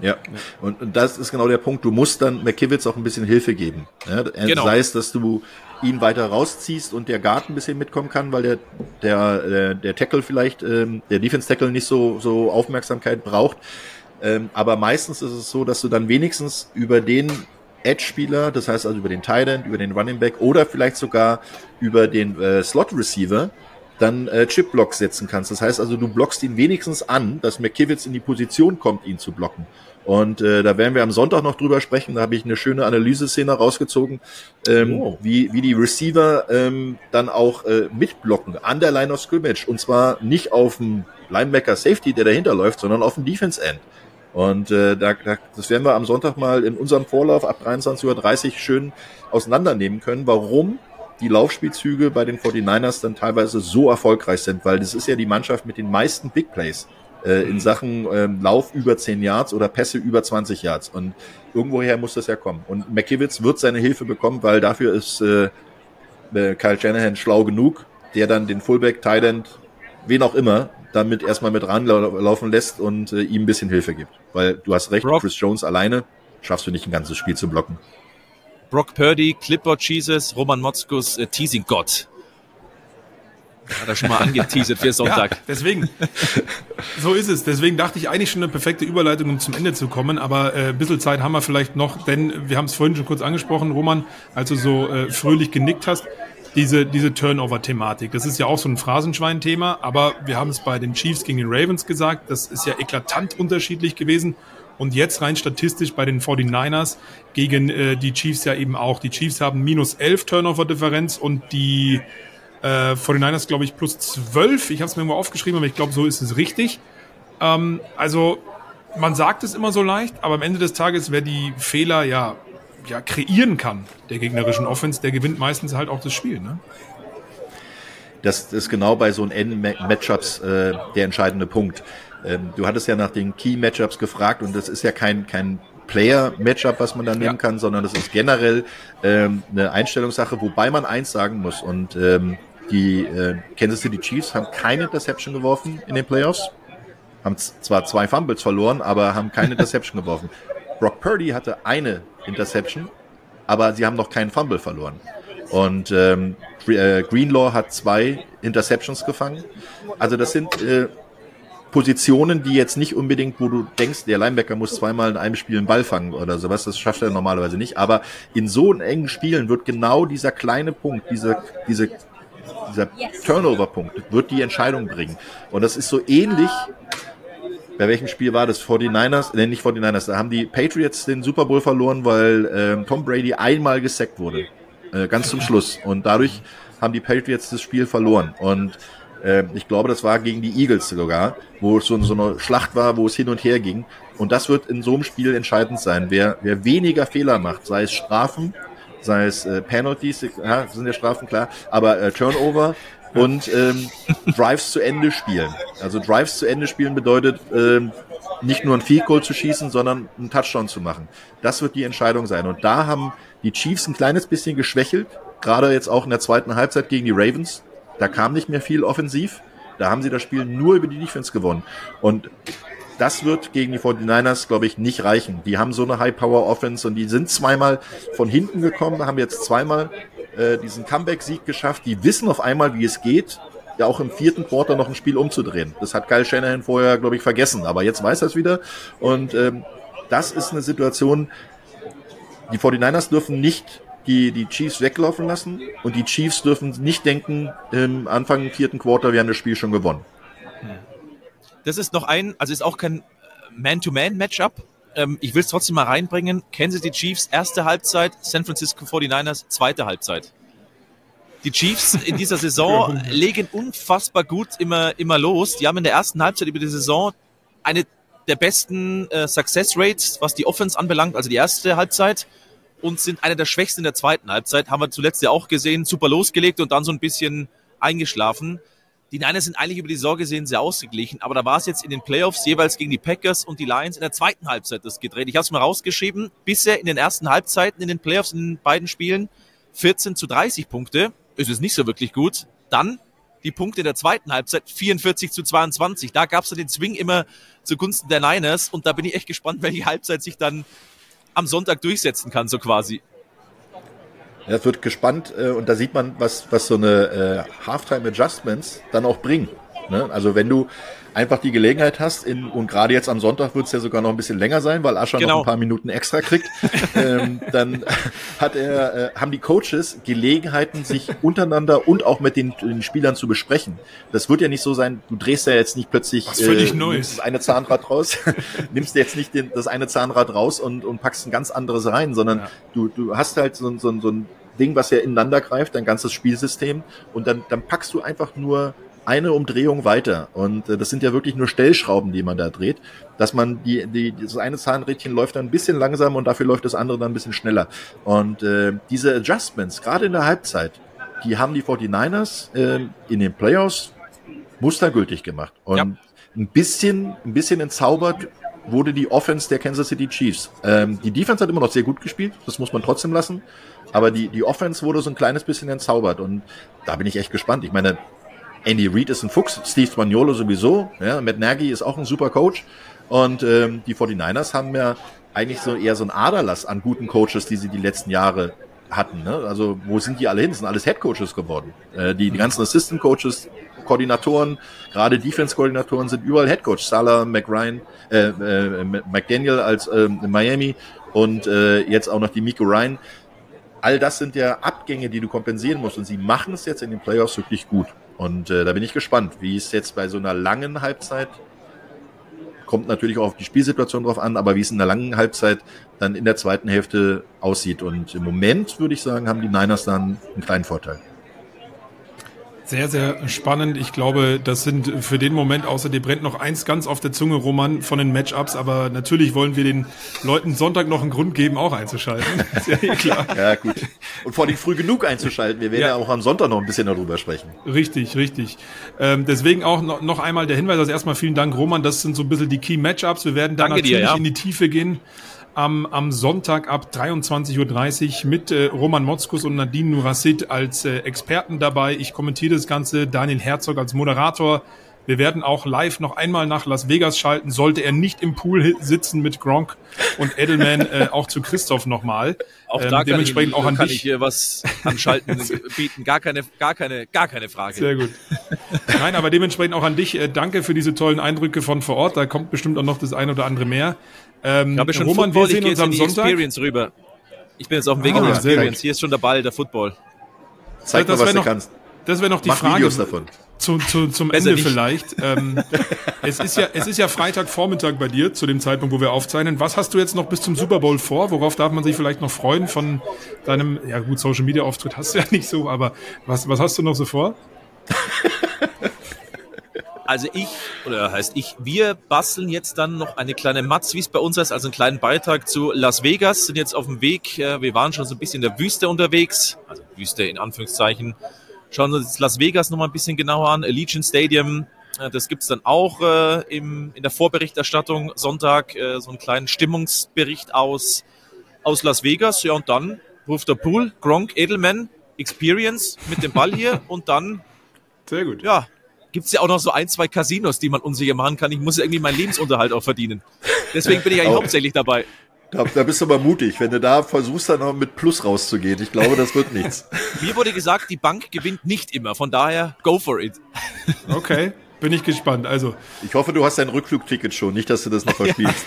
Ja, und, und das ist genau der Punkt. Du musst dann McKivitz auch ein bisschen Hilfe geben. Ja, genau. Sei es, dass du ihn weiter rausziehst und der Guard ein bisschen mitkommen kann, weil der der der, der Tackle vielleicht ähm, der Defense Tackle nicht so so Aufmerksamkeit braucht. Ähm, aber meistens ist es so, dass du dann wenigstens über den Edge-Spieler, das heißt also über den Tight End, über den Running Back oder vielleicht sogar über den äh, Slot-Receiver dann äh, Chip-Block setzen kannst. Das heißt also, du blockst ihn wenigstens an, dass McKivitz in die Position kommt, ihn zu blocken. Und äh, da werden wir am Sonntag noch drüber sprechen. Da habe ich eine schöne Analyseszene rausgezogen, ähm, oh. wie, wie die Receiver ähm, dann auch äh, mitblocken an der Line of Scrimmage. Und zwar nicht auf dem Linebacker Safety, der dahinter läuft, sondern auf dem Defense End. Und äh, da, da, das werden wir am Sonntag mal in unserem Vorlauf ab 23.30 Uhr schön auseinandernehmen können, warum die Laufspielzüge bei den 49ers dann teilweise so erfolgreich sind, weil das ist ja die Mannschaft mit den meisten Big Plays äh, in Sachen äh, Lauf über 10 Yards oder Pässe über 20 Yards. Und irgendwoher muss das ja kommen. Und McKivitz wird seine Hilfe bekommen, weil dafür ist äh, äh, Kyle Shanahan schlau genug, der dann den Fullback, End, wen auch immer, damit erstmal mit ranlaufen lässt und äh, ihm ein bisschen Hilfe gibt. Weil du hast recht, Brock. Chris Jones alleine schaffst du nicht ein ganzes Spiel zu blocken. Brock Purdy, Clipboard Jesus, Roman Motzkus, äh, Teasing Gott. Hat er schon mal angeteasert für *laughs* Sonntag. Ja, deswegen. So ist es. Deswegen dachte ich eigentlich schon eine perfekte Überleitung, um zum Ende zu kommen. Aber äh, ein bisschen Zeit haben wir vielleicht noch, denn wir haben es vorhin schon kurz angesprochen, Roman, als du so äh, fröhlich genickt hast. Diese, diese Turnover-Thematik. Das ist ja auch so ein Phrasenschwein-Thema, aber wir haben es bei den Chiefs gegen den Ravens gesagt. Das ist ja eklatant unterschiedlich gewesen. Und jetzt rein statistisch bei den 49ers gegen äh, die Chiefs ja eben auch. Die Chiefs haben minus 11 Turnover-Differenz und die äh, 49ers, glaube ich, plus 12. Ich habe es mir irgendwo aufgeschrieben, aber ich glaube, so ist es richtig. Ähm, also man sagt es immer so leicht, aber am Ende des Tages, wer die Fehler ja, ja kreieren kann, der gegnerischen Offense, der gewinnt meistens halt auch das Spiel. Ne? Das ist genau bei so einen Matchups äh, der entscheidende Punkt. Ähm, du hattest ja nach den Key-Matchups gefragt und das ist ja kein, kein Player-Matchup, was man da nehmen ja. kann, sondern das ist generell ähm, eine Einstellungssache, wobei man eins sagen muss und ähm, die äh, Kansas City Chiefs haben keine Interception geworfen in den Playoffs, haben zwar zwei Fumbles verloren, aber haben keine Interception geworfen. Brock Purdy hatte eine Interception, aber sie haben noch keinen Fumble verloren. Und ähm, äh, Greenlaw hat zwei Interceptions gefangen. Also das sind äh, Positionen, die jetzt nicht unbedingt, wo du denkst, der Linebacker muss zweimal in einem Spiel einen Ball fangen oder sowas, das schafft er normalerweise nicht. Aber in so engen Spielen wird genau dieser kleine Punkt, diese, diese, dieser Turnover-Punkt, wird die Entscheidung bringen. Und das ist so ähnlich, bei welchem Spiel war das? 49ers? Nee, nicht 49ers. Da haben die Patriots den Super Bowl verloren, weil ähm, Tom Brady einmal gesackt wurde. Äh, ganz zum Schluss. Und dadurch haben die Patriots das Spiel verloren. Und äh, ich glaube, das war gegen die Eagles sogar, wo es so, so eine Schlacht war, wo es hin und her ging. Und das wird in so einem Spiel entscheidend sein. Wer, wer weniger Fehler macht, sei es Strafen, sei es äh, Penalties, ja, sind ja Strafen klar, aber äh, Turnover und ähm, Drives zu Ende spielen. Also Drives zu Ende spielen bedeutet ähm, nicht nur ein Field Goal zu schießen, sondern einen Touchdown zu machen. Das wird die Entscheidung sein. Und da haben die Chiefs ein kleines bisschen geschwächelt, gerade jetzt auch in der zweiten Halbzeit gegen die Ravens. Da kam nicht mehr viel offensiv. Da haben sie das Spiel nur über die Defense gewonnen. Und das wird gegen die 49ers, glaube ich, nicht reichen. Die haben so eine High-Power-Offense und die sind zweimal von hinten gekommen, haben jetzt zweimal äh, diesen Comeback-Sieg geschafft. Die wissen auf einmal, wie es geht, ja auch im vierten Quarter noch ein Spiel umzudrehen. Das hat Kyle Shanahan vorher, glaube ich, vergessen. Aber jetzt weiß er es wieder. Und ähm, das ist eine Situation, die 49ers dürfen nicht die, die Chiefs weglaufen lassen und die Chiefs dürfen nicht denken, im Anfang vierten Quarter, wir haben das Spiel schon gewonnen. Das ist noch ein, also ist auch kein Man-to-Man-Matchup. Ähm, ich will es trotzdem mal reinbringen. Kansas City Chiefs erste Halbzeit, San Francisco 49ers zweite Halbzeit. Die Chiefs in dieser Saison *laughs* legen unfassbar gut immer, immer los. Die haben in der ersten Halbzeit über die Saison eine der besten äh, Success Rates, was die Offense anbelangt, also die erste Halbzeit und sind einer der schwächsten in der zweiten Halbzeit. Haben wir zuletzt ja auch gesehen, super losgelegt und dann so ein bisschen eingeschlafen. Die Niners sind eigentlich über die Saison gesehen sehr ausgeglichen, aber da war es jetzt in den Playoffs jeweils gegen die Packers und die Lions in der zweiten Halbzeit das gedreht. Ich habe es mal rausgeschrieben, bisher in den ersten Halbzeiten in den Playoffs in den beiden Spielen 14 zu 30 Punkte. Es ist nicht so wirklich gut. Dann die Punkte in der zweiten Halbzeit 44 zu 22. Da gab es den Swing immer zugunsten der Niners und da bin ich echt gespannt, welche Halbzeit sich dann am Sonntag durchsetzen kann, so quasi. Ja, es wird gespannt äh, und da sieht man, was, was so eine äh, Halftime Adjustments dann auch bringen. Ne? Also wenn du einfach die Gelegenheit hast, in, und gerade jetzt am Sonntag wird es ja sogar noch ein bisschen länger sein, weil Ascher genau. noch ein paar Minuten extra kriegt, *laughs* ähm, dann hat er, äh, haben die Coaches Gelegenheiten, sich untereinander und auch mit den, den, Spielern zu besprechen. Das wird ja nicht so sein, du drehst ja jetzt nicht plötzlich Was völlig äh, Neues. das eine Zahnrad raus, *laughs* nimmst jetzt nicht den, das eine Zahnrad raus und, und packst ein ganz anderes rein, sondern ja. du, du hast halt so, so, so ein Ding, was ja ineinander greift, dein ganzes Spielsystem und dann, dann packst du einfach nur eine Umdrehung weiter. Und äh, das sind ja wirklich nur Stellschrauben, die man da dreht, dass man die, die, das eine Zahnrädchen läuft dann ein bisschen langsamer und dafür läuft das andere dann ein bisschen schneller. Und äh, diese Adjustments, gerade in der Halbzeit, die haben die 49ers äh, in den Playoffs mustergültig gemacht. Und ja. ein bisschen, ein bisschen entzaubert wurde die Offense der Kansas City Chiefs. Ähm, die Defense hat immer noch sehr gut gespielt, das muss man trotzdem lassen. Aber die, die Offense wurde so ein kleines bisschen entzaubert und da bin ich echt gespannt. Ich meine, Andy Reid ist ein Fuchs, Steve Spagnolo sowieso, ja, Matt Nagy ist auch ein super Coach und ähm, die 49ers haben ja eigentlich so eher so ein Aderlass an guten Coaches, die sie die letzten Jahre hatten. Ne? Also wo sind die alle hin? Das sind alles Headcoaches geworden. Äh, die, die ganzen Assistant Coaches, Koordinatoren, gerade Defense-Koordinatoren sind überall Headcoach. Salah, McRyan, äh, äh, McDaniel als äh, Miami und äh, jetzt auch noch die Miko Ryan. All das sind ja Abgänge, die du kompensieren musst. Und sie machen es jetzt in den Playoffs wirklich gut. Und äh, da bin ich gespannt, wie es jetzt bei so einer langen Halbzeit kommt natürlich auch auf die Spielsituation drauf an, aber wie es in der langen Halbzeit dann in der zweiten Hälfte aussieht. Und im Moment würde ich sagen, haben die Niners dann einen kleinen Vorteil. Sehr, sehr spannend. Ich glaube, das sind für den Moment, außer dir brennt noch eins ganz auf der Zunge, Roman, von den Matchups. Aber natürlich wollen wir den Leuten Sonntag noch einen Grund geben, auch einzuschalten. *laughs* Ist ja eh klar. ja, gut. Und vor allem früh genug einzuschalten. Wir werden ja. ja. auch am Sonntag noch ein bisschen darüber sprechen. Richtig, richtig. Ähm, deswegen auch noch, noch einmal der Hinweis. Also erstmal vielen Dank, Roman. Das sind so ein bisschen die Key Matchups. Wir werden da Danke natürlich dir, ja. in die Tiefe gehen am, am Sonntag ab 23.30 Uhr mit äh, Roman Motzkus und Nadine Nurassid als äh, Experten dabei. Ich kommentiere das Ganze, Daniel Herzog als Moderator. Wir werden auch live noch einmal nach Las Vegas schalten, sollte er nicht im Pool sitzen mit Gronk und Edelman, äh, auch zu Christoph nochmal. Auch ähm, da dementsprechend kann, ich, auch an kann dich. ich hier was an Schalten *laughs* bieten. Gar keine, gar keine, gar keine Frage. Sehr gut. Nein, aber dementsprechend auch an dich. Äh, danke für diese tollen Eindrücke von vor Ort. Da kommt bestimmt auch noch das eine oder andere mehr. Ähm, ich habe schon Roman, Football, wir sehen uns am Sonntag. Experience rüber. Ich bin jetzt auf dem Weg ah, in die Experience. Hier ist schon der Ball, der Football. Zeig das mal, was du noch, kannst. Das wäre noch die Mach Frage. Videos davon. Zu, zu, zum Besser Ende nicht. vielleicht. Ähm, *laughs* es, ist ja, es ist ja Freitagvormittag bei dir, zu dem Zeitpunkt, wo wir aufzeichnen. Was hast du jetzt noch bis zum Super Bowl vor? Worauf darf man sich vielleicht noch freuen von deinem, ja gut, Social Media Auftritt hast du ja nicht so, aber was, was hast du noch so vor? *laughs* Also ich, oder heißt ich, wir basteln jetzt dann noch eine kleine Matz, wie es bei uns heißt, also einen kleinen Beitrag zu Las Vegas, sind jetzt auf dem Weg, äh, wir waren schon so ein bisschen in der Wüste unterwegs, also Wüste in Anführungszeichen, schauen uns Las Vegas nochmal ein bisschen genauer an, Allegiant Stadium, äh, das gibt's dann auch äh, im, in der Vorberichterstattung Sonntag, äh, so einen kleinen Stimmungsbericht aus, aus Las Vegas, ja und dann ruft der Pool, Gronk, Edelman, Experience mit dem Ball hier. Und dann sehr gut. Ja, gibt es ja auch noch so ein, zwei Casinos, die man unsicher machen kann. Ich muss ja irgendwie meinen Lebensunterhalt auch verdienen. Deswegen bin ich eigentlich hauptsächlich dabei. Da, da, bist du aber mutig, wenn du da versuchst, dann noch mit Plus rauszugehen. Ich glaube, das wird nichts. *laughs* Mir wurde gesagt, die Bank gewinnt nicht immer. Von daher, go for it. *laughs* Okay, bin ich gespannt. Also, ich hoffe, du hast dein Rückflugticket schon, nicht, dass du das noch *laughs* verspielst.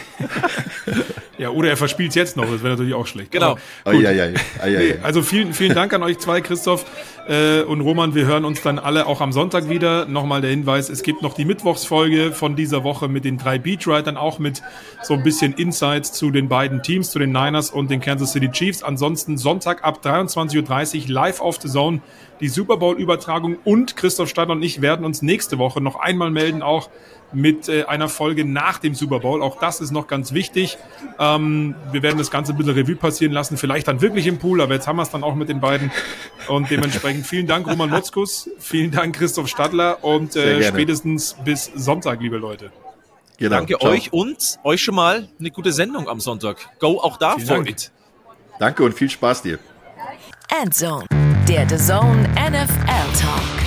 Ja, oder er verspielt es jetzt noch, das wäre natürlich auch schlecht. Genau. Ai, ai, ai, nee, also vielen, vielen Dank an euch zwei, Christoph äh, und Roman. Wir hören uns dann alle auch am Sonntag wieder. Nochmal der Hinweis, es gibt noch die Mittwochsfolge von dieser Woche mit den drei Beatwritern, auch mit so ein bisschen Insights zu den beiden Teams, zu den Niners und den Kansas City Chiefs. Ansonsten Sonntag ab 23.30 Uhr live auf The Zone die Super Bowl-Übertragung und Christoph Stadler und ich werden uns nächste Woche noch einmal melden, auch mit äh, einer Folge nach dem Super Bowl. Auch das ist noch ganz wichtig. Ähm, wir werden das Ganze ein bisschen Revue passieren lassen, vielleicht dann wirklich im Pool, aber jetzt haben wir es dann auch mit den beiden. Und dementsprechend vielen Dank, Roman Motzkus, vielen Dank, Christoph Stadler und äh, spätestens bis Sonntag, liebe Leute. Genau. Danke Ciao. euch und euch schon mal eine gute Sendung am Sonntag. Go auch da for Dank. it. Danke und viel Spaß dir. Endzone, der The Zone NFL Talk.